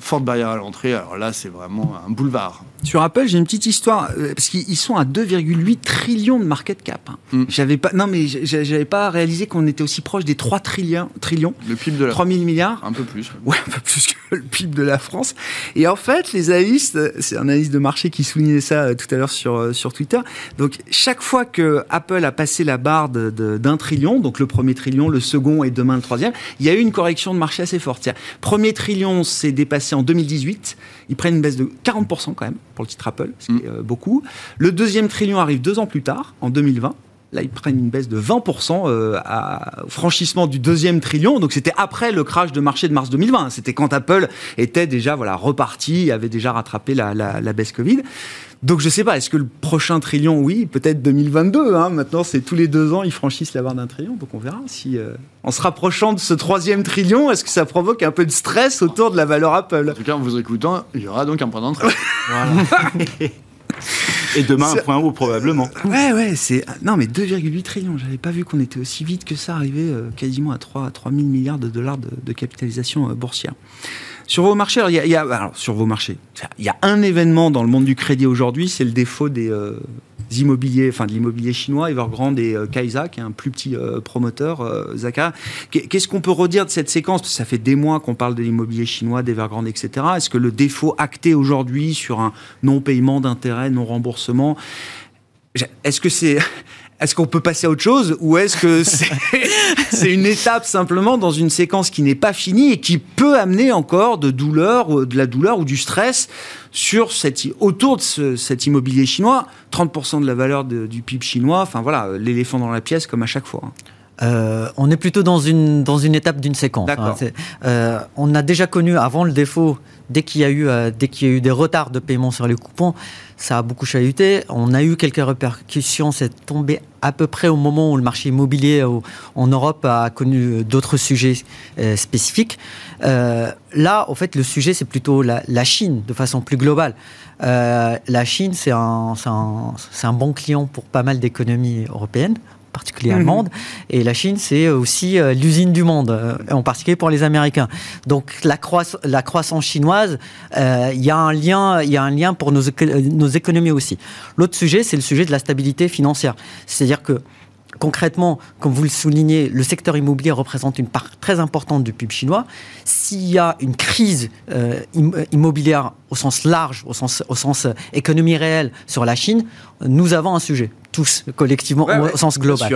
C: forte barrière à l'entrée, alors là, c'est vraiment un boulevard.
A: Sur Apple, j'ai une petite histoire euh, parce qu'ils sont à 2,8 trillions de market cap. hein.
C: Mm.
A: J'avais pas, non mais j'a- j'avais pas réalisé qu'on était aussi proche des 3 trillions, trillions,
C: Le PIB de la
A: 3000 milliards.
C: Un peu plus.
A: Ouais, un peu plus que le PIB de la France. Et en fait, les analystes, c'est un analyste de marché qui soulignait ça euh, tout à l'heure sur, euh, sur Twitter. Donc, chaque fois que Apple a passé la barre d'un trillion, donc le premier trillion, le second et demain le troisième, il y a eu une correction de marché assez forte. Premier trillion s'est dépassé en 2018. Ils prennent une baisse de 40% quand même pour le titre Apple, ce qui est euh, beaucoup. Le deuxième trillion arrive deux ans plus tard, en 2020. Là, ils prennent une baisse de 20% euh, à, au franchissement du deuxième trillion. Donc, c'était après le crash de marché de mars 2020. C'était quand Apple était déjà voilà, reparti, avait déjà rattrapé la, la- la baisse Covid. Donc, je sais pas, est-ce que le prochain trillion, oui, peut-être 2022. Hein, maintenant, c'est tous les deux ans, ils franchissent la barre d'un trillion. Donc, on verra si, euh, en se rapprochant de ce troisième trillion, est-ce que ça provoque un peu de stress autour de la valeur Apple?
C: En tout cas, en vous écoutant, il y aura donc un point d'entrée.
E: Et demain, un point haut, probablement.
A: Ouais, ouais, c'est. Non, mais 2,8 trillions. J'avais pas vu qu'on était aussi vite que ça, arrivé euh, quasiment à 3, 3 000 milliards de dollars de, de capitalisation euh, boursière. Sur vos marchés, alors, il y a, il y a- alors, sur vos marchés, il y a un événement dans le monde du crédit aujourd'hui, c'est le défaut des euh, immobiliers, enfin de l'immobilier chinois, Evergrande et euh, Kaisa, qui est un plus petit euh, promoteur, euh, Zaka. Qu'est- Qu'est-ce qu'on peut redire de cette séquence? Ça fait des mois qu'on parle de l'immobilier chinois, d'Evergrande, etc. Est-ce que le défaut acté aujourd'hui sur un non-paiement d'intérêt, non-remboursement, Est-ce que c'est est-ce qu'on peut passer à autre chose ou est-ce que c'est une étape simplement dans une séquence qui n'est pas finie et qui peut amener encore de douleur, ou de la douleur ou du stress sur cette, autour de ce- cet immobilier chinois, 30% de la valeur de- du PIB chinois, enfin voilà, l'éléphant dans la pièce comme à chaque fois.
D: Euh, on est plutôt dans une, dans une étape d'une séquence. Hein. Euh, on a déjà connu avant le défaut, dès qu'il y, a eu, euh, dès qu'il y a eu des retards de paiement sur les coupons, ça a beaucoup chahuté. On a eu quelques répercussions, c'est tombé à peu près au moment où le marché immobilier au- en Europe a connu d'autres sujets euh, spécifiques. Euh, là, en fait, le sujet, c'est plutôt la, la Chine de façon plus globale. Euh, la Chine, c'est un, c'est un, c'est un bon client pour pas mal d'économies européennes en particulier
A: Mhm.
D: allemandes. Et la Chine, c'est aussi euh, l'usine du monde, euh, en particulier pour les Américains. Donc la, croiss- la croissance chinoise, euh, il y a un lien, y a un lien pour nos, éco- euh, nos économies aussi. L'autre sujet, c'est le sujet de la stabilité financière. C'est-à-dire que concrètement, comme vous le soulignez, le secteur immobilier représente une part très importante du PIB chinois. S'il y a une crise euh, im- immobilière au sens large, au sens, au sens euh, économie réelle sur la Chine, nous avons un sujet, tous collectivement,
A: Ouais,
D: au,
A: ouais,
D: sens global.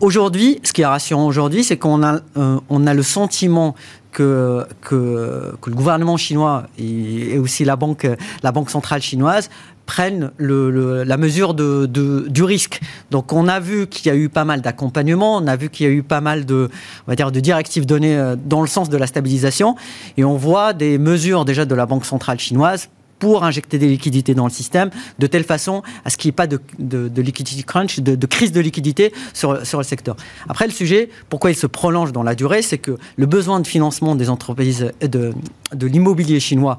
D: Aujourd'hui, ce qui est rassurant aujourd'hui, c'est qu'on a, euh, on a le sentiment que, que, que le gouvernement chinois et, et aussi la banque, la banque centrale chinoise prennent le- le- la mesure de, de- du risque. Donc on a vu qu'il y a eu pas mal d'accompagnement, on a vu qu'il y a eu pas mal de, on va dire, de directives données euh, dans le sens de la stabilisation, et on voit des mesures déjà de la banque centrale chinoise pour injecter des liquidités dans le système, de telle façon à ce qu'il n'y ait pas de, de, de liquidity crunch, de, de crise de liquidité sur, sur le secteur. Après, le sujet, pourquoi il se prolonge dans la durée, c'est que le besoin de financement des entreprises de, de l'immobilier chinois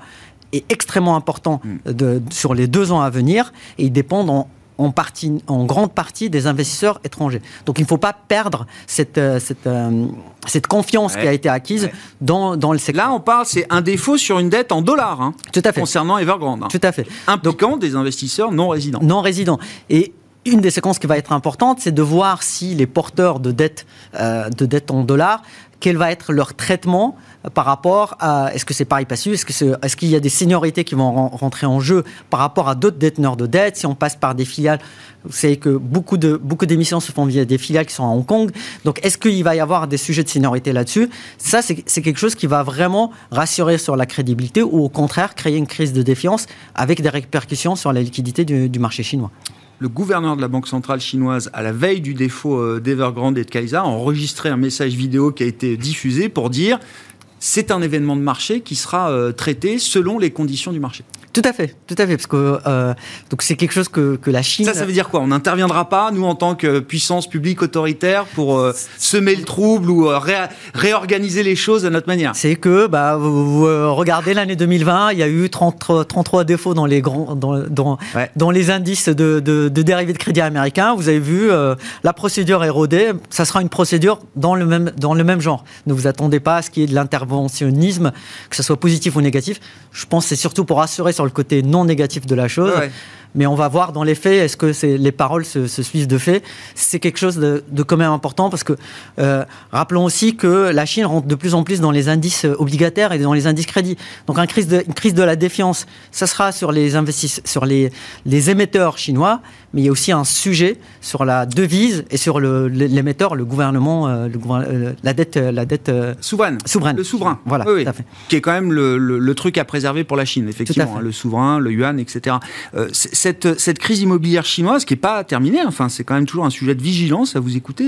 D: est extrêmement important de, sur les deux ans à venir et ils dépendent en, en, partie, en grande partie des investisseurs étrangers. Donc il ne faut pas perdre cette, euh, cette, euh, cette confiance
A: Ouais.
D: qui a été acquise
A: Ouais.
D: dans, dans le secteur.
A: Là, on parle, c'est un défaut sur une dette en dollars hein,
D: Tout à fait.
A: concernant Evergrande, hein,
D: Tout à fait.
A: impliquant des investisseurs non résidents.
D: non résidents. Et une des séquences qui va être importante, c'est de voir si les porteurs de dettes euh, de dettes en dollars, quel va être leur traitement par rapport à est-ce que c'est pari passu, est-ce qu'il y a des seniorités qui vont ren- rentrer en jeu par rapport à d'autres déteneurs de dettes, si on passe par des filiales, vous savez que beaucoup d'émissions se font via des filiales qui sont à Hong Kong. Donc est-ce qu'il va y avoir des sujets de seniorité là-dessus? Ça c'est quelque chose qui va vraiment rassurer sur la crédibilité ou au contraire créer une crise de défiance avec des répercussions sur la liquidité du marché chinois.
A: Le gouverneur de la Banque centrale chinoise, à la veille du défaut euh, d'Evergrande et de Kaiser, a enregistré un message vidéo qui a été diffusé pour dire c'est un événement de marché qui sera euh, traité selon les conditions du marché.
D: Tout à fait, tout à fait, parce que euh, donc c'est quelque chose que, que la Chine.
A: Ça, ça veut dire quoi? On n'interviendra pas, nous, en tant que puissance publique autoritaire, pour euh, semer le trouble ou euh, ré- réorganiser les choses à notre manière?
D: C'est que bah, vous, vous, regardez l'année 2020, il y a eu 30, 33 défauts dans les, grands, dans, dans,
A: Ouais.
D: dans les indices de, de, de dérivés de crédit américains. Vous avez vu la procédure érodée. Ça sera une procédure dans le même, dans le même genre. Ne vous attendez pas à ce qu'il y ait de l'intervention interventionnisme, que ce soit positif ou négatif. Je pense que c'est surtout pour assurer sur le côté non négatif de la chose.
A: Ouais.
D: Mais on va voir dans les faits, est-ce que les paroles se, se suivent de faits C'est quelque chose de, de quand même important parce que euh, rappelons aussi que la Chine rentre de plus en plus dans les indices obligataires et dans les indices crédits. Donc un crise de, une crise de la défiance, ça sera sur les investisseurs, sur les, les émetteurs chinois, mais il y a aussi un sujet sur la devise et sur l'émetteur, le gouvernement, euh, le euh, la dette, euh, la dette euh,
A: Souveraine.
D: souveraine.
A: Le souverain.
D: Voilà,
A: Oui, oui.
D: tout à fait.
A: Qui est quand même le, truc à préserver pour la Chine, effectivement. Hein, le souverain, le yuan, etc. Cette, cette crise immobilière chinoise, qui n'est pas terminée, enfin, c'est quand même toujours un sujet de vigilance à vous écouter,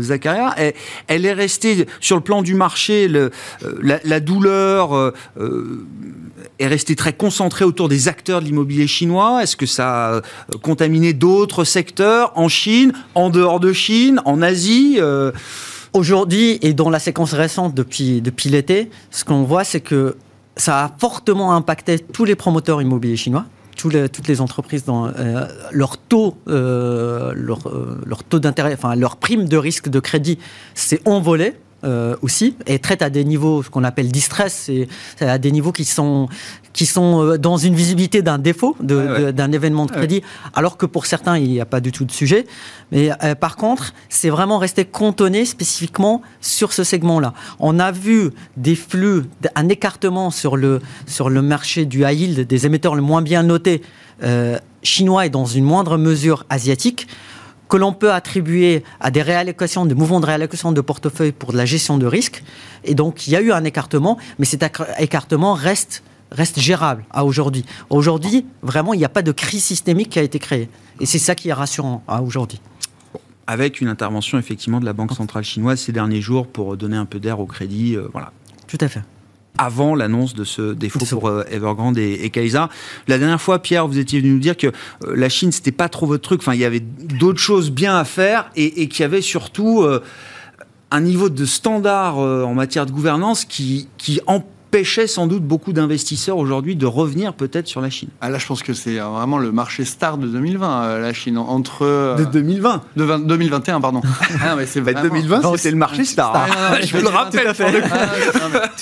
A: Zacharia. Elle, elle est restée sur le plan du marché, la, la douleur est restée très concentrée autour des acteurs de l'immobilier chinois. Est-ce que ça a contaminé d'autres secteurs en Chine, en dehors de Chine, en Asie euh,
D: Aujourd'hui, et dans la séquence récente depuis, depuis l'été, ce qu'on voit, c'est que ça a fortement impacté tous les promoteurs immobiliers chinois. toutes les entreprises dans euh, leur taux, euh, euh, leur taux d'intérêt, enfin leur prime de risque de crédit s'est envolé. euh, aussi et traite à des niveaux ce qu'on appelle distress c'est à des niveaux qui sont qui sont euh, dans une visibilité d'un défaut
A: Ouais, ouais.
D: d'un événement de
A: Ouais.
D: crédit alors que pour certains il n'y a pas du tout de sujet mais euh, par contre c'est vraiment resté cantonné spécifiquement sur ce segment là on a vu des flux un écartement sur le sur le marché du high yield des émetteurs le moins bien notés euh, chinois et dans une moindre mesure asiatique que l'on peut attribuer à des réallocations, des mouvements de réallocation de portefeuille pour de la gestion de risque. Et donc, il y a eu un écartement, mais cet écartement reste, reste gérable à aujourd'hui. Aujourd'hui, vraiment, il n'y a pas de crise systémique qui a été créée. Et c'est ça qui est rassurant à aujourd'hui.
A: avec une intervention effectivement de la Banque centrale chinoise ces derniers jours pour donner un peu d'air au crédit. euh, voilà.
D: Tout à fait.
A: avant l'annonce de ce défaut pour euh, Evergrande et, et Kaiser. La dernière fois, Pierre, vous étiez venu nous dire que euh, la Chine, c'était pas trop votre truc. Enfin, il y avait d'autres choses bien à faire et, et qu'il y avait surtout un niveau de standard en matière de gouvernance qui, qui empêchait sans doute beaucoup d'investisseurs aujourd'hui de revenir peut-être sur la Chine.
C: Ah, là, je pense que c'est euh, vraiment le marché star de 2020, euh, la Chine. Entre. euh,
A: De 2020.
C: de 20 2021, pardon. Ah, non, mais c'est vraiment-
A: c'était le marché star. hein.
C: Ah, non, non,
A: Je vous le rappelle.
C: tout à fait.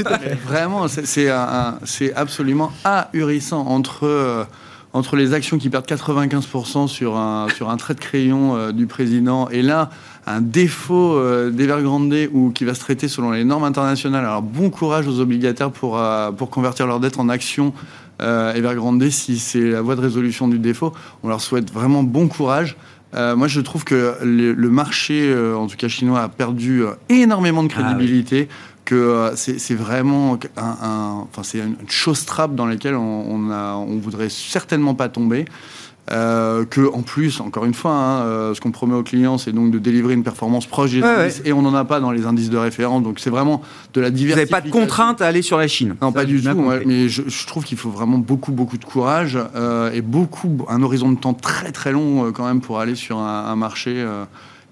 C: Ah, mais Vraiment, c'est- c'est un- un- c'est absolument ahurissant entre, euh, entre les actions qui perdent 95% sur un, sur un trait de crayon euh, du président et là, un défaut euh, d'Evergrande ou qui va se traiter selon les normes internationales. Alors, bon courage aux obligataires pour, euh, pour convertir leur dette en actions. Euh, Evergrande, si c'est la voie de résolution du défaut, on leur souhaite vraiment bon courage. Euh, moi, je trouve que le, le marché, euh, en tout cas chinois, a perdu euh, énormément de
A: Ah oui.
C: crédibilité. Que c'est vraiment un, un- enfin, c'est une chose trappe dans laquelle on, on, a, on voudrait certainement pas tomber. Euh, que en plus, encore une fois, hein, euh, ce qu'on promet aux clients, c'est donc de délivrer une performance proche des
A: Ouais,
C: indices, et on n'en a pas dans les indices de référence. Donc c'est vraiment de la
A: Vous
C: diversification.
A: n'avez pas de contrainte à aller sur la Chine.
C: Non,
A: Ça,
C: pas du tout. ouais, mais je, je trouve qu'il faut vraiment beaucoup, beaucoup de courage euh, et beaucoup, un horizon de temps très, très long euh, quand même pour aller sur un, un marché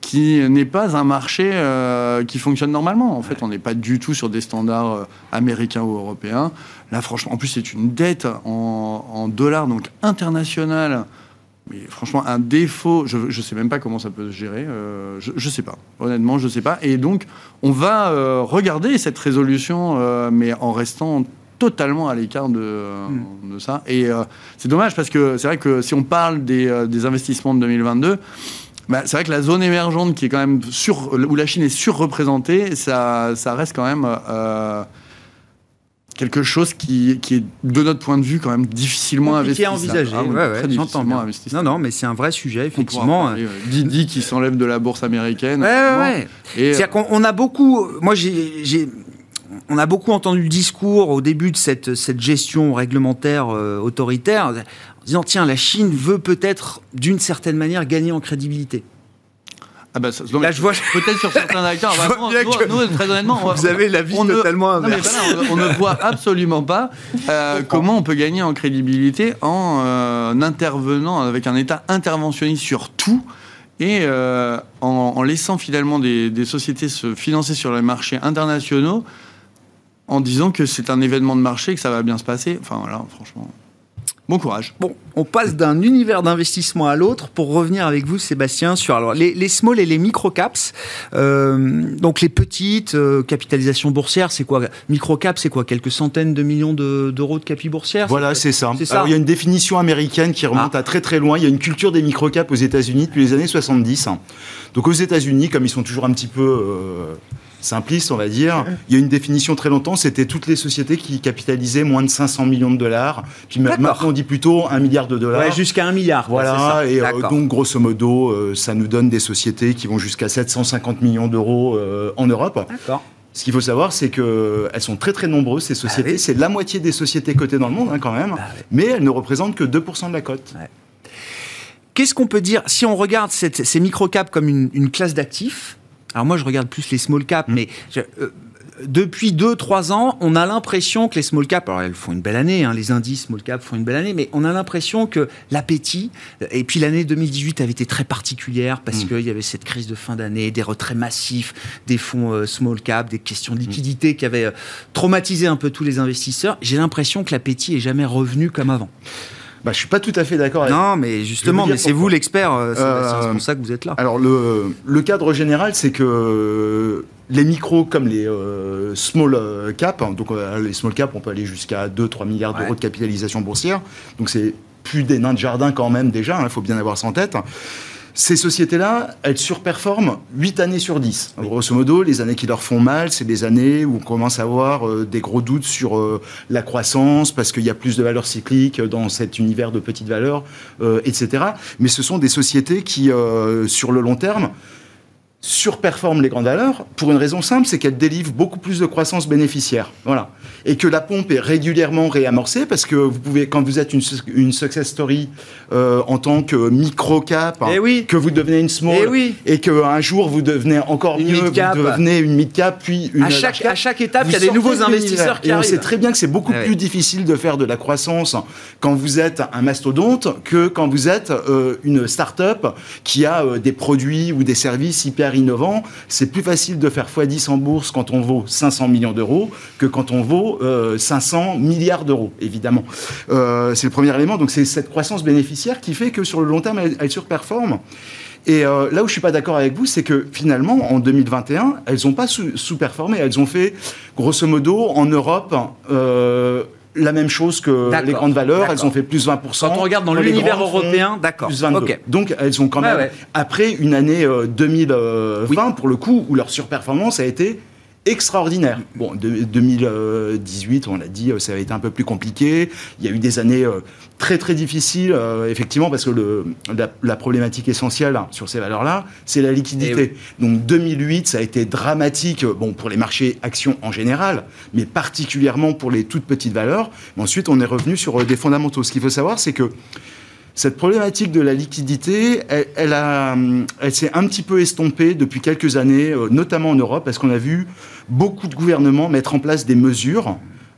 C: qui n'est pas un marché euh, qui fonctionne normalement. En fait, on n'est pas du tout sur des standards euh, américains ou européens. Là, franchement, en plus, c'est une dette en, en dollars, donc internationale. Mais franchement, un défaut, je ne sais même pas comment ça peut se gérer. euh, je ne sais pas. Honnêtement, je ne sais pas. Et donc, on va euh, regarder cette résolution, euh, mais en restant totalement à l'écart de, de ça. Et c'est dommage parce que c'est vrai que si on parle des, des investissements de 2022, bah, c'est vrai que la zone émergente qui est quand même sur, où la Chine est surreprésentée, ça, ça reste quand même quelque chose qui, qui est, de notre point de vue, quand même difficilement investissable.
A: envisager.
C: Ah
A: Ouais,
C: très
A: ouais, j'entends
C: difficilement.
A: Non, non, mais c'est un vrai sujet, effectivement.
C: parler, euh, Didi qui s'enlève de la bourse américaine.
A: Ouais, C'est-à-dire qu'on on a beaucoup. Moi, j'ai. j'ai- On a beaucoup entendu le discours au début de cette, cette gestion réglementaire euh, autoritaire, en disant tiens, la Chine veut peut-être d'une certaine manière gagner en crédibilité.
C: Ah bah, ça- non,
A: Là, je vois.
C: peut-être sur certains acteurs. Bah, nous, très honnêtement, on-
A: Vous avez l'avis
C: on ne-
A: totalement
C: Non, voilà, on, on ne voit absolument pas euh, comment on peut gagner en crédibilité en euh, intervenant avec un État interventionniste sur tout et euh, en, en laissant finalement des, des sociétés se financer sur les marchés internationaux en disant que c'est un événement de marché, que ça va bien se passer. Enfin voilà, franchement. Bon courage.
A: Bon, on passe d'un univers d'investissement à l'autre pour revenir avec vous, Sébastien, sur alors, les, les small et les micro caps. Euh, donc les petites euh, capitalisations boursières, c'est quoi? Micro cap, c'est quoi? Quelques centaines de millions de- d'euros de, capi boursières?
E: Voilà, c'est ça.
A: C'est ça.
E: Alors, il y a une définition américaine qui remonte
A: Ah.
E: à très très loin. Il y a une culture des microcaps aux États-Unis depuis les années 70. Donc aux États-Unis, comme ils sont toujours un petit peu euh, simplistes, on va dire, il y a une définition très longtemps, c'était toutes les sociétés qui capitalisaient moins de 500 millions de dollars. Puis maintenant, on dit plutôt un milliard de dollars.
A: Ouais, jusqu'à un milliard. quoi, c'est
E: Voilà,
A: ça.
E: et euh, donc grosso modo, euh, ça nous donne des sociétés qui vont jusqu'à 750 millions d'euros euh, en Europe.
A: D'accord.
E: Ce qu'il faut savoir, c'est que elles sont très très nombreuses ces sociétés.
A: Ah oui.
E: C'est la moitié des sociétés cotées dans le monde hein, quand même,
A: Ah oui.
E: mais elles ne représentent que 2% de la cote.
A: Qu'est-ce qu'on peut dire si on regarde cette- ces micro-caps comme une, une classe d'actifs Alors moi, je regarde plus les small caps,
E: Mm.
A: mais je- euh, depuis 2-3 ans, on a l'impression que les small caps, alors elles font une belle année, hein, les indices small caps font une belle année, mais on a l'impression que l'appétit, et puis l'année 2018 avait été très particulière parce
E: Mm.
A: qu'il y avait cette crise de fin d'année, des retraits massifs des fonds euh, small cap, des questions de liquidité qui avaient euh, traumatisé un peu tous les investisseurs. J'ai l'impression que l'appétit est jamais revenu comme avant.
E: Bah, je suis pas tout à fait d'accord avec
A: Non, mais justement, mais c'est vous l'expert, euh, Sébastien, c'est
E: Euh,
A: pour ça que vous êtes là.
E: Alors le, le cadre général, c'est que les micros comme les euh, small euh, cap, hein, donc euh, les small cap, on peut aller jusqu'à 2-3 milliards d'euros de capitalisation boursière, donc c'est plus des nains de jardin quand même déjà, il faut bien avoir ça en tête. Ces sociétés-là, elles surperforment 8 années sur 10. Grosso modo, les années qui leur font mal, c'est des années où on commence à avoir euh, des gros doutes sur euh, la croissance, parce qu'il y a plus de valeurs cycliques dans cet univers de petites valeurs, euh, etc. Mais ce sont des sociétés qui, sur le long terme, surperforment les grandes valeurs pour une raison simple, c'est qu'elles délivrent beaucoup plus de croissance bénéficiaire. Voilà. Et que la pompe est régulièrement réamorcée parce que vous pouvez, quand vous êtes une, su- une success story euh, en tant que micro-cap,
A: Eh oui.
E: que vous devenez une small,
A: Eh oui.
E: et qu'un jour vous devenez encore
A: Une
E: mieux, vous devenez une mid-cap, puis une
A: à, chaque, à chaque étape, il y a des nouveaux investisseurs qui
E: Et on
A: arrivent.
E: sait très bien que c'est beaucoup
A: ouais.
E: plus difficile de faire de la croissance quand vous êtes un mastodonte que quand vous êtes euh, une start-up qui a euh, des produits ou des services hyper innovants. C'est plus facile de faire x10 en bourse quand on vaut 500 millions d'euros que quand on vaut euh, 500 milliards d'euros, évidemment. Euh, c'est le premier élément. Donc c'est cette croissance bénéficiaire qui fait que sur le long terme, elle, elle surperforme. Et euh, là où je suis pas d'accord avec vous, c'est que finalement, en 2021, elles n'ont pas sous- sous-performé. Elles ont fait, grosso modo, en Europe, euh, la même chose que les grandes valeurs. Elles ont fait plus 20%.
A: Quand on regarde dans l'univers européen, d'accord.
E: Plus 22.
A: Ok.
E: Donc elles ont quand même,
A: ouais.
E: après une année euh, 2020
A: Oui.
E: pour le coup, où leur surperformance a été extraordinaire. Bon, de- 2018, on l'a dit, euh, ça a été un peu plus compliqué. Il y a eu des années euh, très très difficiles, euh, effectivement, parce que le, la, la problématique essentielle hein, sur ces valeurs-là, c'est la liquidité.
A: Eh
E: Donc 2008, ça a été dramatique, bon, pour les marchés actions en général, mais particulièrement pour les toutes petites valeurs. Mais ensuite, on est revenu sur des fondamentaux. Ce qu'il faut savoir, c'est que cette problématique de la liquidité, elle, elle a, elle s'est un petit peu estompée depuis quelques années, notamment en Europe, parce qu'on a vu beaucoup de gouvernements mettre en place des mesures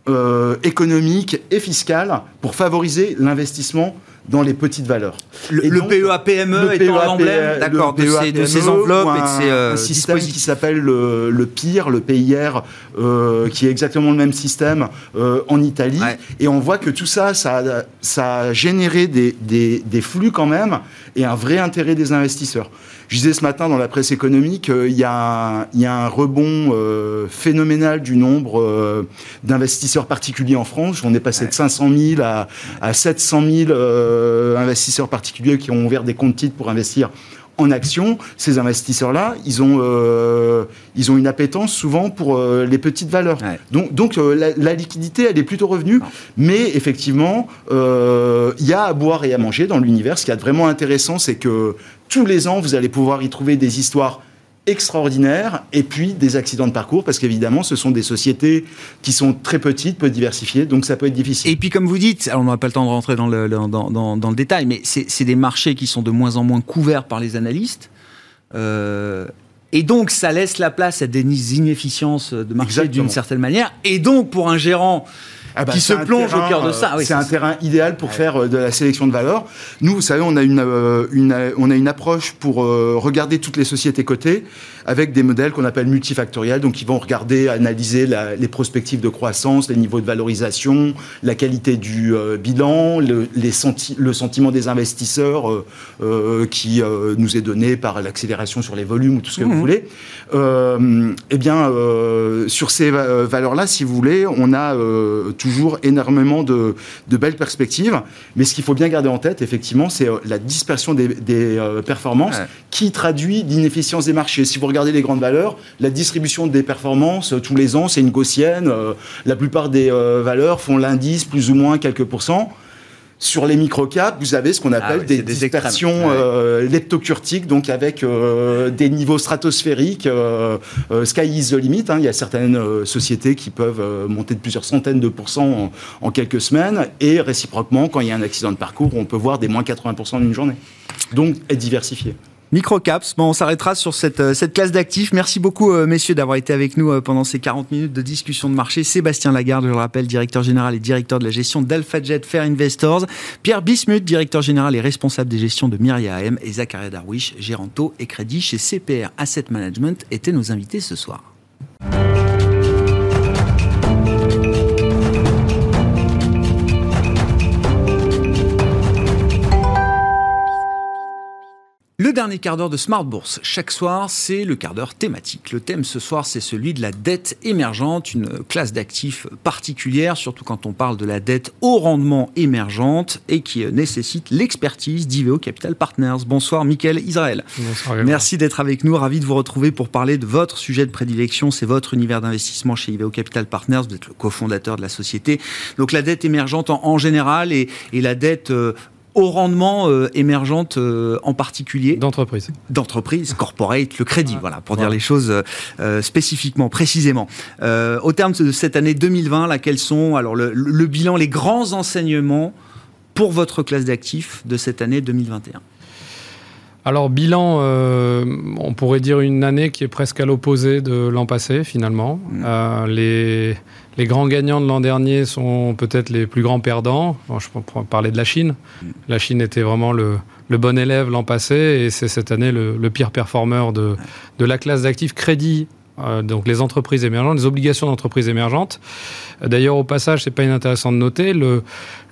E: euh, économiques et fiscales pour favoriser l'investissement dans les petites valeurs.
A: Le, le
E: donc,
A: PEA PME
E: le
A: étant l'emblème, d'accord, de,
E: PEA,
A: ces, de ces
E: PME,
A: enveloppes et de ces euh,
E: un système qui s'appelle le, le PIR, le PIR, euh, qui est exactement le même système euh, en Italie.
A: Ouais.
E: Et on voit que tout ça, ça a, ça a généré des, des- des flux quand même et un vrai intérêt des investisseurs. Je disais ce matin dans la presse économique qu'il y, a un- il y a un rebond euh, phénoménal du nombre euh, d'investisseurs particuliers en France. On est passé de 500 000 à, à 700 000 euh, investisseurs particuliers qui ont ouvert des comptes titres pour investir en actions, ces investisseurs-là, ils ont, euh, ils ont une appétence souvent pour euh, les petites valeurs.
A: Ouais.
E: Donc, donc euh, la, la liquidité, elle est plutôt revenue, mais effectivement, il y a à boire et à manger dans l'univers. Ce qui est vraiment intéressant, c'est que tous les ans, vous allez pouvoir y trouver des histoires extraordinaires et puis des accidents de parcours parce qu'évidemment ce sont des sociétés qui sont très petites, peu diversifiées donc ça peut être difficile.
A: Et puis comme vous dites, alors on n'aura pas le temps de rentrer dans le, dans, dans- dans le détail, mais c'est des marchés qui sont de moins en moins couverts par les analystes. Euh, et donc ça laisse la place à des inefficiences de marché d'une certaine manière. Et donc pour un gérant
E: Ah bah,
A: qui se plonge au
E: terrain,
A: cœur de
E: euh,
A: ça. oui,
E: c'est un
A: ça.
E: terrain idéal pour faire euh, de la sélection de valeur. Nous, vous savez, on a une, euh, une, euh, on a une approche pour euh, regarder toutes les sociétés cotées avec des modèles qu'on appelle multifactoriels, donc ils vont regarder, analyser les prospectives de croissance, les niveaux de valorisation, la qualité du bilan, le, les le sentiment des investisseurs qui nous est donné par l'accélération sur les volumes ou tout ce que vous mmh. voulez. eh bien, sur ces valeurs-là, si vous voulez, on a toujours énormément de, belles perspectives. Mais ce qu'il faut bien garder en tête, effectivement, c'est euh, la dispersion des, euh, performances qui traduit l'inefficience des marchés. Si vous regardez les grandes valeurs, la distribution des performances euh, tous les ans, c'est une gaussienne. la plupart des valeurs font l'indice plus ou moins quelques pourcents. Sur les microcaps, vous avez ce qu'on appelle ah des, dispersions euh, leptocurtiques, donc avec euh, des niveaux stratosphériques. Euh, sky is the limit. Hein. Il y a certaines sociétés qui peuvent monter de plusieurs centaines de pourcents en, quelques semaines. Et réciproquement, quand il y a un accident de parcours, on peut voir des moins 80% en une journée. Donc, être diversifié.
A: Microcaps, bon, on s'arrêtera sur cette, euh, cette classe d'actifs. Merci beaucoup, euh, messieurs, d'avoir été avec nous euh, pendant ces 40 minutes de discussion de marché. Sébastien Lagarde, je le rappelle, directeur général et directeur de la gestion d'AlphaJet Fair Investors. Pierre Bismuth, directeur général et responsable des gestions de Myria AM. Et Zachary Darwish, géranto et crédit chez CPR Asset Management, étaient nos invités ce soir. Le dernier quart d'heure de Smart Bourse, chaque soir, c'est le quart d'heure thématique. Le thème ce soir, c'est celui de la dette émergente, une classe d'actifs particulière, surtout quand on parle de la dette au rendement émergente et qui nécessite l'expertise d'IVO Capital Partners. Bonsoir, Mickaël Israël. Bonsoir. Merci d'être avec nous. Ravi de vous retrouver pour parler de votre sujet de prédilection. C'est votre univers d'investissement chez IVO Capital Partners. Vous êtes le cofondateur de la société. Donc la dette émergente en, général et, la dette euh, au rendement euh, émergente euh, en particulier
F: D'entreprise.
A: D'entreprise, corporate, le crédit, voilà, pour dire les choses euh, spécifiquement, précisément. au terme de cette année 2020, là, quels sont alors le, bilan, les grands enseignements pour votre classe d'actifs de cette année 2021
F: alors, bilan, on pourrait dire une année qui est presque à l'opposé de l'an passé, finalement. Mmh. les, les grands gagnants de l'an dernier sont peut-être les plus grands perdants. je peux parler de la Chine. La Chine était vraiment le, bon élève l'an passé et c'est cette année le, pire performeur de, de la classe d'actifs crédit euh, donc les entreprises émergentes, les obligations d'entreprises émergentes. D'ailleurs, au passage, c'est pas inintéressant de noter, le,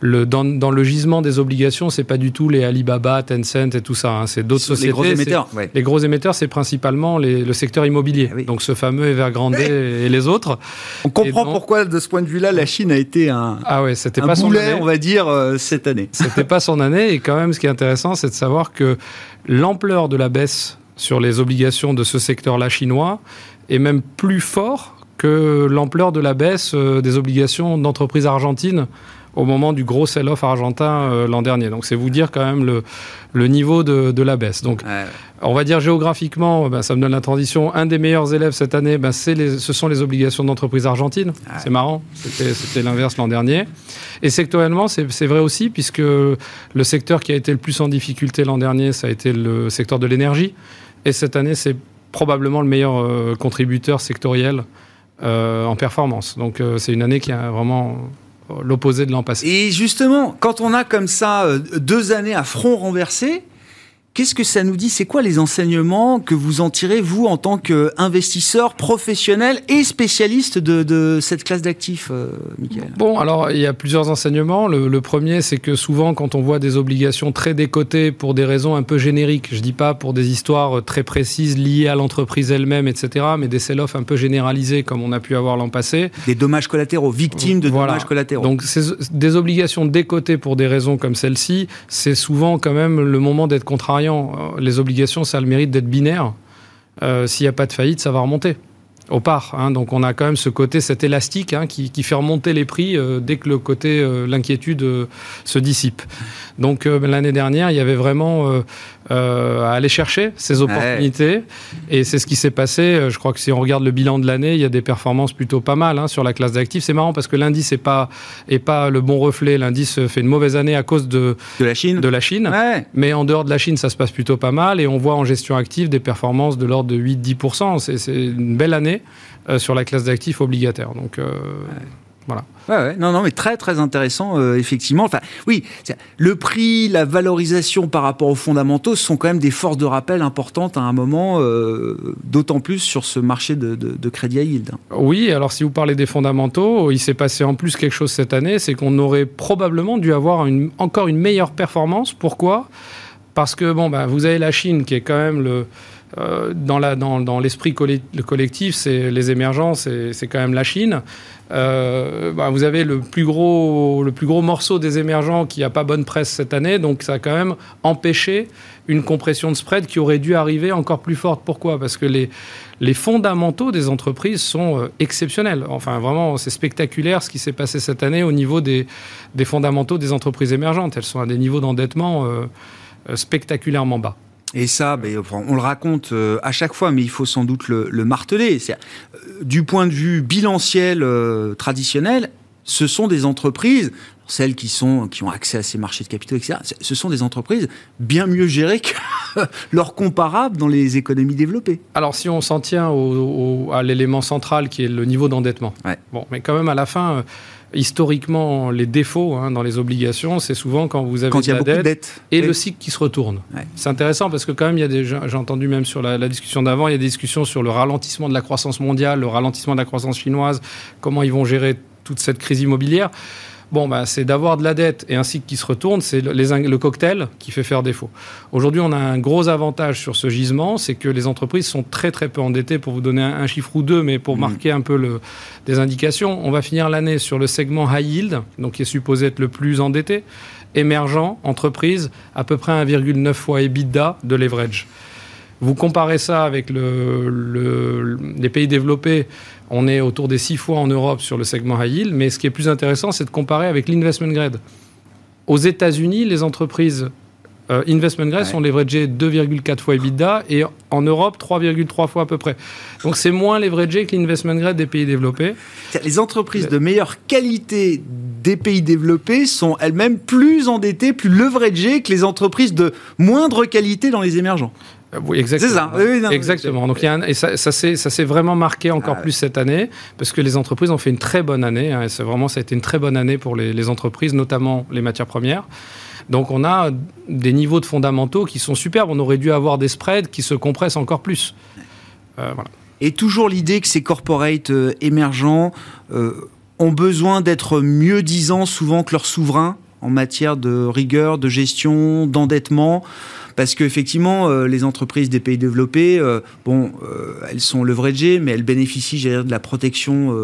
F: le, dans, dans, le gisement des obligations, c'est pas du tout les Alibaba, Tencent et tout ça. Hein. C'est d'autres sociétés. Les
A: gros émetteurs.
F: Les gros émetteurs, c'est principalement les, le secteur immobilier. Ah donc ce fameux Evergrande et les autres.
A: On comprend pourquoi, de ce point de vue-là, la Chine a été un,
F: ah ouais, c'était
A: pas son année. on va dire, euh, cette année.
F: C'était pas son année. Et quand même, ce qui est intéressant, c'est de savoir que l'ampleur de la baisse sur les obligations de ce secteur-là chinois est même plus fort que l'ampleur de la baisse euh, des obligations d'entreprises argentines au moment du gros sell-off argentin euh, l'an dernier. Donc c'est vous dire quand même le, le niveau de, de, la baisse. Donc on va dire géographiquement, ben, ça me donne la transition, un des meilleurs élèves cette année, ben, les, ce sont les obligations d'entreprises argentines. C'est marrant, c'était l'inverse l'an dernier. Et sectoriellement, c'est vrai aussi, puisque le secteur qui a été le plus en difficulté l'an dernier, ça a été le secteur de l'énergie. Et cette année, c'est probablement le meilleur euh, contributeur sectoriel euh, en performance. Donc euh, c'est une année qui a vraiment l'opposé de l'an passé.
A: Et justement, quand on a comme ça deux années à front renversé, Qu'est-ce que ça nous dit? C'est quoi les enseignements que vous en tirez, vous, en tant qu'investisseur professionnel et spécialiste de, cette classe d'actifs, euh, Michael?
F: Bon, alors, il y a plusieurs enseignements. Le, premier, c'est que souvent, quand on voit des obligations très décotées pour des raisons un peu génériques, je dis pas pour des histoires très précises liées à l'entreprise elle-même, etc., mais des sell-off un peu généralisés, comme on a pu avoir l'an passé.
A: Des dommages collatéraux, victimes de dommages collatéraux.
F: Donc, des obligations décotées pour des raisons comme celle-ci, c'est souvent quand même le moment d'être contrarié euh, les obligations, ça a le mérite d'être binaire. Euh, s'il n'y a pas de faillite, ça va remonter au part. Hein. Donc on a quand même ce côté, cet élastique hein, qui, fait remonter les prix euh, dès que le côté, l'inquiétude se dissipe. Donc l'année dernière, il y avait vraiment euh, à aller chercher ces opportunités. Et c'est ce qui s'est passé. Euh, je crois que si on regarde le bilan de l'année, il y a des performances plutôt pas mal hein, sur la classe d'actifs. C'est marrant parce que l'indice n'est pas, est pas le bon reflet. L'indice fait une mauvaise année à cause de,
A: de la Chine.
F: De la Chine. Mais en dehors de la Chine, ça se passe plutôt pas mal. Et on voit en gestion active des performances de l'ordre de 8-10%. C'est une belle année euh, sur la classe d'actifs obligataires. Donc, Voilà.
A: Ouais, ouais. Non, non, mais très, très intéressant, euh, effectivement. Enfin, oui, le prix, la valorisation par rapport aux fondamentaux sont quand même des forces de rappel importantes à un moment, euh, d'autant plus sur ce marché de, de- de crédit à yield.
F: Oui, alors si vous parlez des fondamentaux, il s'est passé en plus quelque chose cette année, c'est qu'on aurait probablement dû avoir une- encore une meilleure performance. Pourquoi? Parce que bon, bah, vous avez la Chine qui est quand même le euh, dans l'esprit colle- le collectif, c'est les émergents, c'est quand même la Chine. Euh, bah, vous avez le plus gros morceau des émergents qui a pas bonne presse cette année, donc ça a quand même empêché une compression de spread qui aurait dû arriver encore plus forte. Pourquoi? Parce que les fondamentaux des entreprises sont euh, exceptionnels. Enfin, vraiment, c'est spectaculaire ce qui s'est passé cette année au niveau des, fondamentaux des entreprises émergentes. Elles sont à des niveaux d'endettement spectaculairement bas.
A: Et ça, ben, on le raconte euh, à chaque fois, mais il faut sans doute le, le marteler. Euh, du point de vue bilanciel euh, traditionnel, ce sont des entreprises, celles qui, sont, qui ont accès à ces marchés de capitaux, etc., ce- ce sont des entreprises bien mieux gérées que leurs comparables dans les économies développées.
F: Alors, si on s'en tient au- au- à l'élément central qui est le niveau d'endettement,
A: Ouais.
F: bon, mais quand même à la fin, euh, historiquement, les défauts hein, dans les obligations, c'est souvent quand vous avez
A: Quand
F: de la
A: beaucoup de
F: dette
A: dettes.
F: et le cycle qui se retourne.
A: Ouais.
F: C'est intéressant parce que quand même, il y a des, j'ai entendu même sur la, la discussion d'avant, il y a des discussions sur le ralentissement de la croissance mondiale, le ralentissement de la croissance chinoise, comment ils vont gérer toute cette crise immobilière. Bon, bah, c'est d'avoir de la dette et un cycle qui se retourne, c'est le, cocktail qui fait faire défaut. Aujourd'hui, on a un gros avantage sur ce gisement, c'est que les entreprises sont très très peu endettées. Pour vous donner un, un chiffre ou deux, mais pour
A: Mhm.
F: marquer un peu le, des indications, on va finir l'année sur le segment high yield, donc qui est supposé être le plus endetté, émergent, entreprise, à peu près 1,9 fois EBITDA de leverage. Vous comparez ça avec le- le- les pays développés, on est autour des 6 fois en Europe sur le segment high yield, mais ce qui est plus intéressant, c'est de comparer avec l'investment grade. Aux États-Unis, les entreprises euh, investment grade
A: Ouais.
F: sont leveragées 2,4 fois EBITDA et en Europe 3,3 fois à peu près. Donc c'est moins leveragé que l'investment grade des pays développés.
A: Les entreprises de meilleure qualité des pays développés sont elles-mêmes plus endettées, plus leveragées que les entreprises de moindre qualité dans les émergents.
F: Euh, Oui, exactement.
A: C'est ça. Oui, non,
F: exactement. Donc, il y a un- et ça, ça s'est vraiment marqué encore
A: Ah,
F: plus cette année parce que les entreprises ont fait une très bonne année. hein, et vraiment, ça a été une très bonne année pour les, les entreprises, notamment les matières premières. Donc, on a des niveaux de fondamentaux qui sont superbes. On aurait dû avoir des spreads qui se compressent encore plus. Euh, voilà.
A: Et toujours l'idée que ces corporates euh, émergents euh, ont besoin d'être mieux disants souvent que leurs souverains en matière de rigueur, de gestion, d'endettement. Parce qu'effectivement, euh, les entreprises des pays développés, euh, bon, euh, elles sont leveragées, mais elles bénéficient, de la protection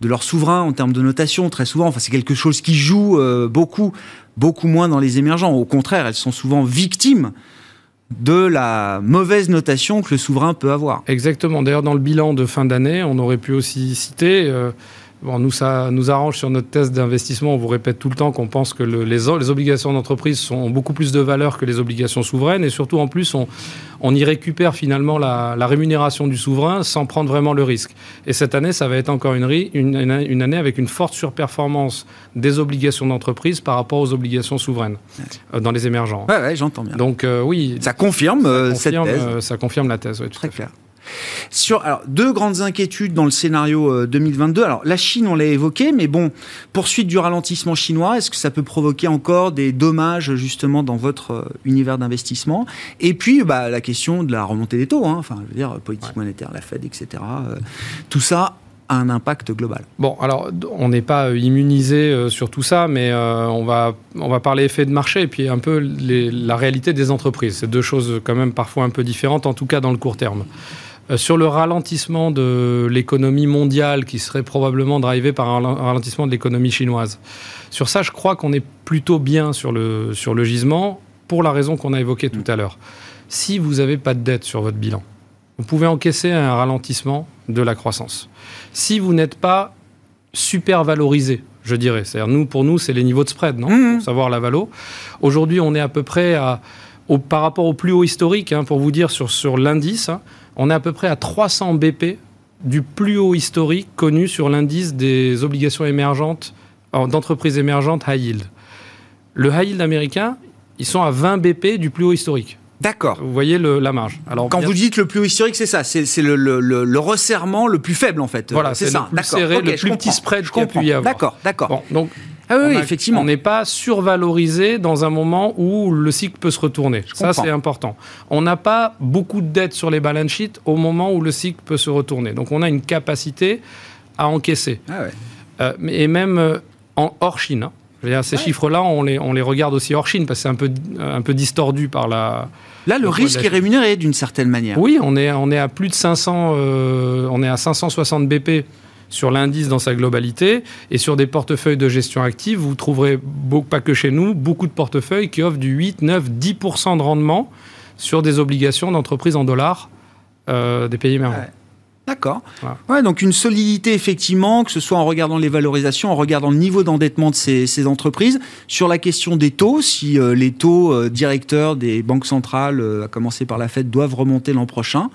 A: de leurs souverains en termes de notation, très souvent. Enfin, c'est quelque chose qui joue beaucoup, beaucoup moins dans les émergents. Au contraire, elles sont souvent victimes de la mauvaise notation que le souverain peut avoir.
F: Exactement. D'ailleurs, dans le bilan de fin d'année, on aurait pu aussi citer. Bon, nous, ça nous arrange sur notre test d'investissement. On vous répète tout le temps qu'on pense que le- les, obligations d'entreprise sont ont beaucoup plus de valeur que les obligations souveraines. Et surtout, en plus, on, on y récupère finalement la, la rémunération du souverain sans prendre vraiment le risque. Et cette année, ça va être encore une, année avec une forte surperformance des obligations d'entreprise par rapport aux obligations souveraines euh, dans les émergents.
A: Ouais, ouais, j'entends bien.
F: Donc, euh, oui,
A: Ça confirme, euh,
F: ça confirme,
A: cette thèse.
F: euh, ça confirme la thèse. oui, tout à
A: Très
F: fait.
A: clair. Sur alors, deux grandes inquiétudes dans le scénario euh, 2022. Alors, la Chine, on l'a évoqué, mais bon, poursuite du ralentissement chinois, est-ce que ça peut provoquer encore des dommages justement dans votre euh, univers d'investissement? Et puis, bah, la question de la remontée des taux, hein, enfin, je veux dire, politique monétaire, la Fed, etc. euh, tout ça a un impact global.
F: Bon, alors on n'est pas euh, immunisé euh, sur tout ça, mais euh, on, va, on va parler effet de marché et puis un peu les- la réalité des entreprises. C'est deux choses quand même parfois un peu différentes, en tout cas dans le court terme. Euh, sur le ralentissement de l'économie mondiale qui serait probablement drivé par un ralen- ralentissement de l'économie chinoise, sur ça je crois qu'on est plutôt bien sur le, sur le gisement pour la raison qu'on a évoquée tout à l'heure. Si vous n'avez pas de dette sur votre bilan, vous pouvez encaisser un ralentissement de la croissance. Si vous n'êtes pas super valorisé, je dirais, c'est-à-dire nous, pour nous, c'est les niveaux de spread, non?
A: Mhm.
F: Pour savoir la valo. Aujourd'hui, on est à peu près à, au- par rapport au plus haut historique, hein, pour vous dire sur, sur l'indice, hein, on est à peu près à 300 BP du plus haut historique connu sur l'indice des obligations émergentes, euh, d'entreprises émergentes high yield. Le high yield américain, ils sont à 20 BP du plus haut historique.
A: D'accord.
F: Vous voyez le, la marge.
A: Alors, Quand vous dites le plus haut historique, c'est ça, c'est le, le, le, resserrement le plus faible en fait.
F: Voilà, c'est ça. Le plus serré, le plus petit spread qu'il y a.
A: D'accord, d'accord. Bon,
F: donc
A: ah oui, effectivement.
F: On n'est pas survalorisé dans un moment où le cycle peut se retourner. ça, c'est important. On n'a pas beaucoup de dettes sur les balance sheets au moment où le cycle peut se retourner. Donc, on a une capacité à encaisser.
A: Ah ouais.
F: euh, et même euh, en hors Chine. Hein. Dire, ces chiffres-là, on les, on les regarde aussi hors Chine parce que c'est un peu, un peu distordu par la.
A: Là, le risque est rémunéré d'une certaine manière.
F: Oui, on est, on est à plus de 500, euh, on est à 560 BP sur l'indice dans sa globalité et sur des portefeuilles de gestion active, vous trouverez, pas que chez nous, beaucoup de portefeuilles qui offrent du 8, 9, 10% de rendement sur des obligations d'entreprises en dollars euh, des pays émergents.
A: D'accord. Ouais, donc une solidité effectivement, que ce soit en regardant les valorisations, en regardant le niveau d'endettement de ces, entreprises. Sur la question des taux, si euh, les taux euh, directeurs des banques centrales, à commencer par la Fed, doivent remonter l'an prochain,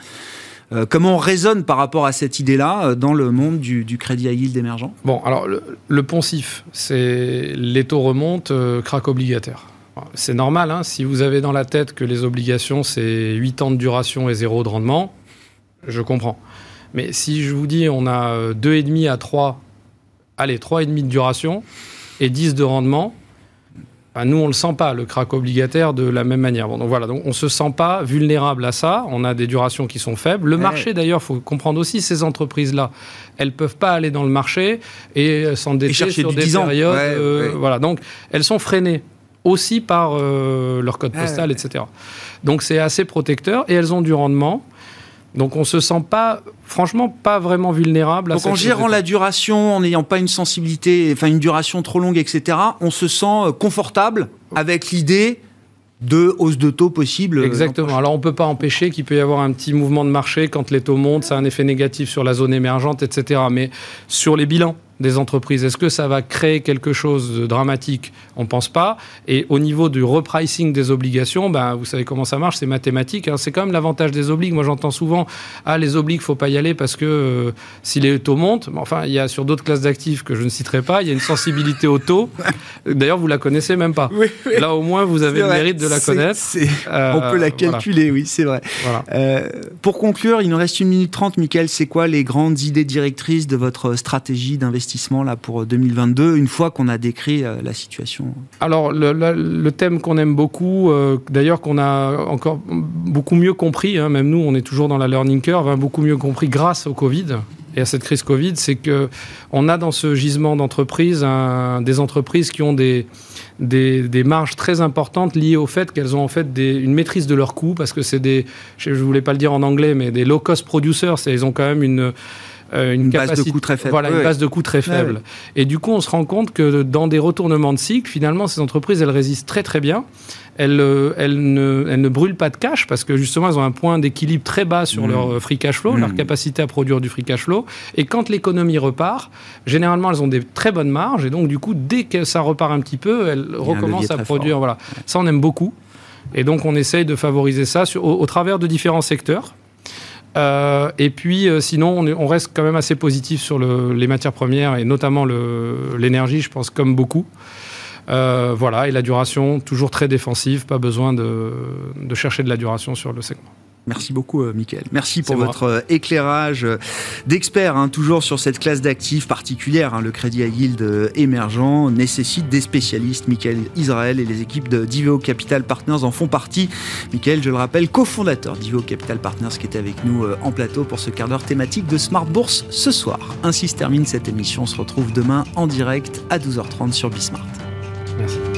A: euh, comment on raisonne par rapport à cette idée-là euh, dans le monde du, crédit à yield émergent?
F: Bon, alors le, poncif, c'est les taux remontent, euh, craque obligataire. C'est normal, hein, si vous avez dans la tête que les obligations, c'est 8 ans de duration et 0 de rendement, je comprends. Mais si je vous dis on a 2,5 à 3, allez, 3,5 de duration et 10 de rendement, nous, on ne le sent pas, le crack obligataire, de la même manière. donc voilà, donc on ne se sent pas vulnérable à ça. On a des durations qui sont faibles. Le marché, d'ailleurs, il faut comprendre aussi, ces entreprises-là, elles ne peuvent pas aller dans le marché et s'endetter sur des périodes. Euh, voilà, donc elles sont freinées aussi par euh, leur code postal, etc. Donc c'est assez protecteur et elles ont du rendement. Donc on se sent pas, franchement, pas vraiment vulnérable.
A: À Donc en gérant la duration, en n'ayant pas une sensibilité, enfin une duration trop longue, etc., on se sent euh, confortable avec l'idée de hausse de taux possible. Euh,
F: Exactement. Alors on ne peut pas empêcher qu'il peut y avoir un petit mouvement de marché quand les taux montent, ça a un effet négatif sur la zone émergente, etc. Mais sur les bilans, des entreprises. Est-ce que ça va créer quelque chose de dramatique? On ne pense pas. Et au niveau du repricing des obligations, ben, vous savez comment ça marche, c'est mathématique. Hein. C'est quand même l'avantage des obligues. Moi, j'entends souvent, ah, les obligues, faut pas y aller parce que euh, si les taux montent, enfin, il y a sur d'autres classes d'actifs que je ne citerai pas, il y a une sensibilité au taux. D'ailleurs, vous la connaissez même pas. Là, au moins, vous avez le mérite de la connaître.
A: Euh, on peut la calculer, oui, c'est vrai. Euh, pour conclure, il nous reste une minute trente. Michael, c'est quoi les grandes idées directrices de votre stratégie d'investissement? Là pour 2022, une fois qu'on a décrit euh, la situation.
F: Alors, le, thème qu'on aime beaucoup, euh, d'ailleurs qu'on a encore beaucoup mieux compris, hein, même nous, on est toujours dans la learning curve, hein, beaucoup mieux compris grâce au Covid et à cette crise Covid, c'est que on a dans ce gisement d'entreprises des entreprises qui ont des, marges très importantes liées au fait qu'elles ont en fait une maîtrise de leurs coûts parce que c'est des, je ne voulais pas le dire en anglais, mais des low cost producers, ils ont quand même une
A: euh, une, base de coût très faible.
F: Voilà, une base de coût très faible. Et du coup, on se rend compte que dans des retournements de cycle, finalement, ces entreprises, elles résistent très très bien. Elles, euh, elles, ne, elles ne brûlent pas de cash parce que justement, elles ont un point d'équilibre très bas sur mmh. leur euh, free cash flow, leur mmh. capacité à produire du free cash flow. Et quand l'économie repart, généralement, elles ont des très bonnes marges. Et donc, du coup, dès que ça repart un petit peu, elles recommencent à produire. Voilà. Ça, on aime beaucoup. Et donc, on essaye de favoriser ça sur, au, travers de différents secteurs. Euh, et puis, euh, sinon, on, reste quand même assez positif sur les matières premières et notamment l'énergie, je pense, comme beaucoup. Euh, voilà, et la duration, toujours très défensive, pas besoin de chercher de la duration sur le segment.
A: Merci beaucoup, euh, Mickaël. Merci pour votre euh, éclairage euh, d'expert, hein, toujours sur cette classe d'actifs particulière. Hein, le crédit à yield émergent nécessite des spécialistes. Mickaël Israël et les équipes de Diveo Capital Partners en font partie. Mickaël, je le rappelle, cofondateur Diveo Capital Partners qui était avec nous en plateau pour ce quart d'heure thématique de Smart Bourse ce soir. Ainsi se termine cette émission. On se retrouve demain en direct à 12h30 sur Bismart.
F: Merci.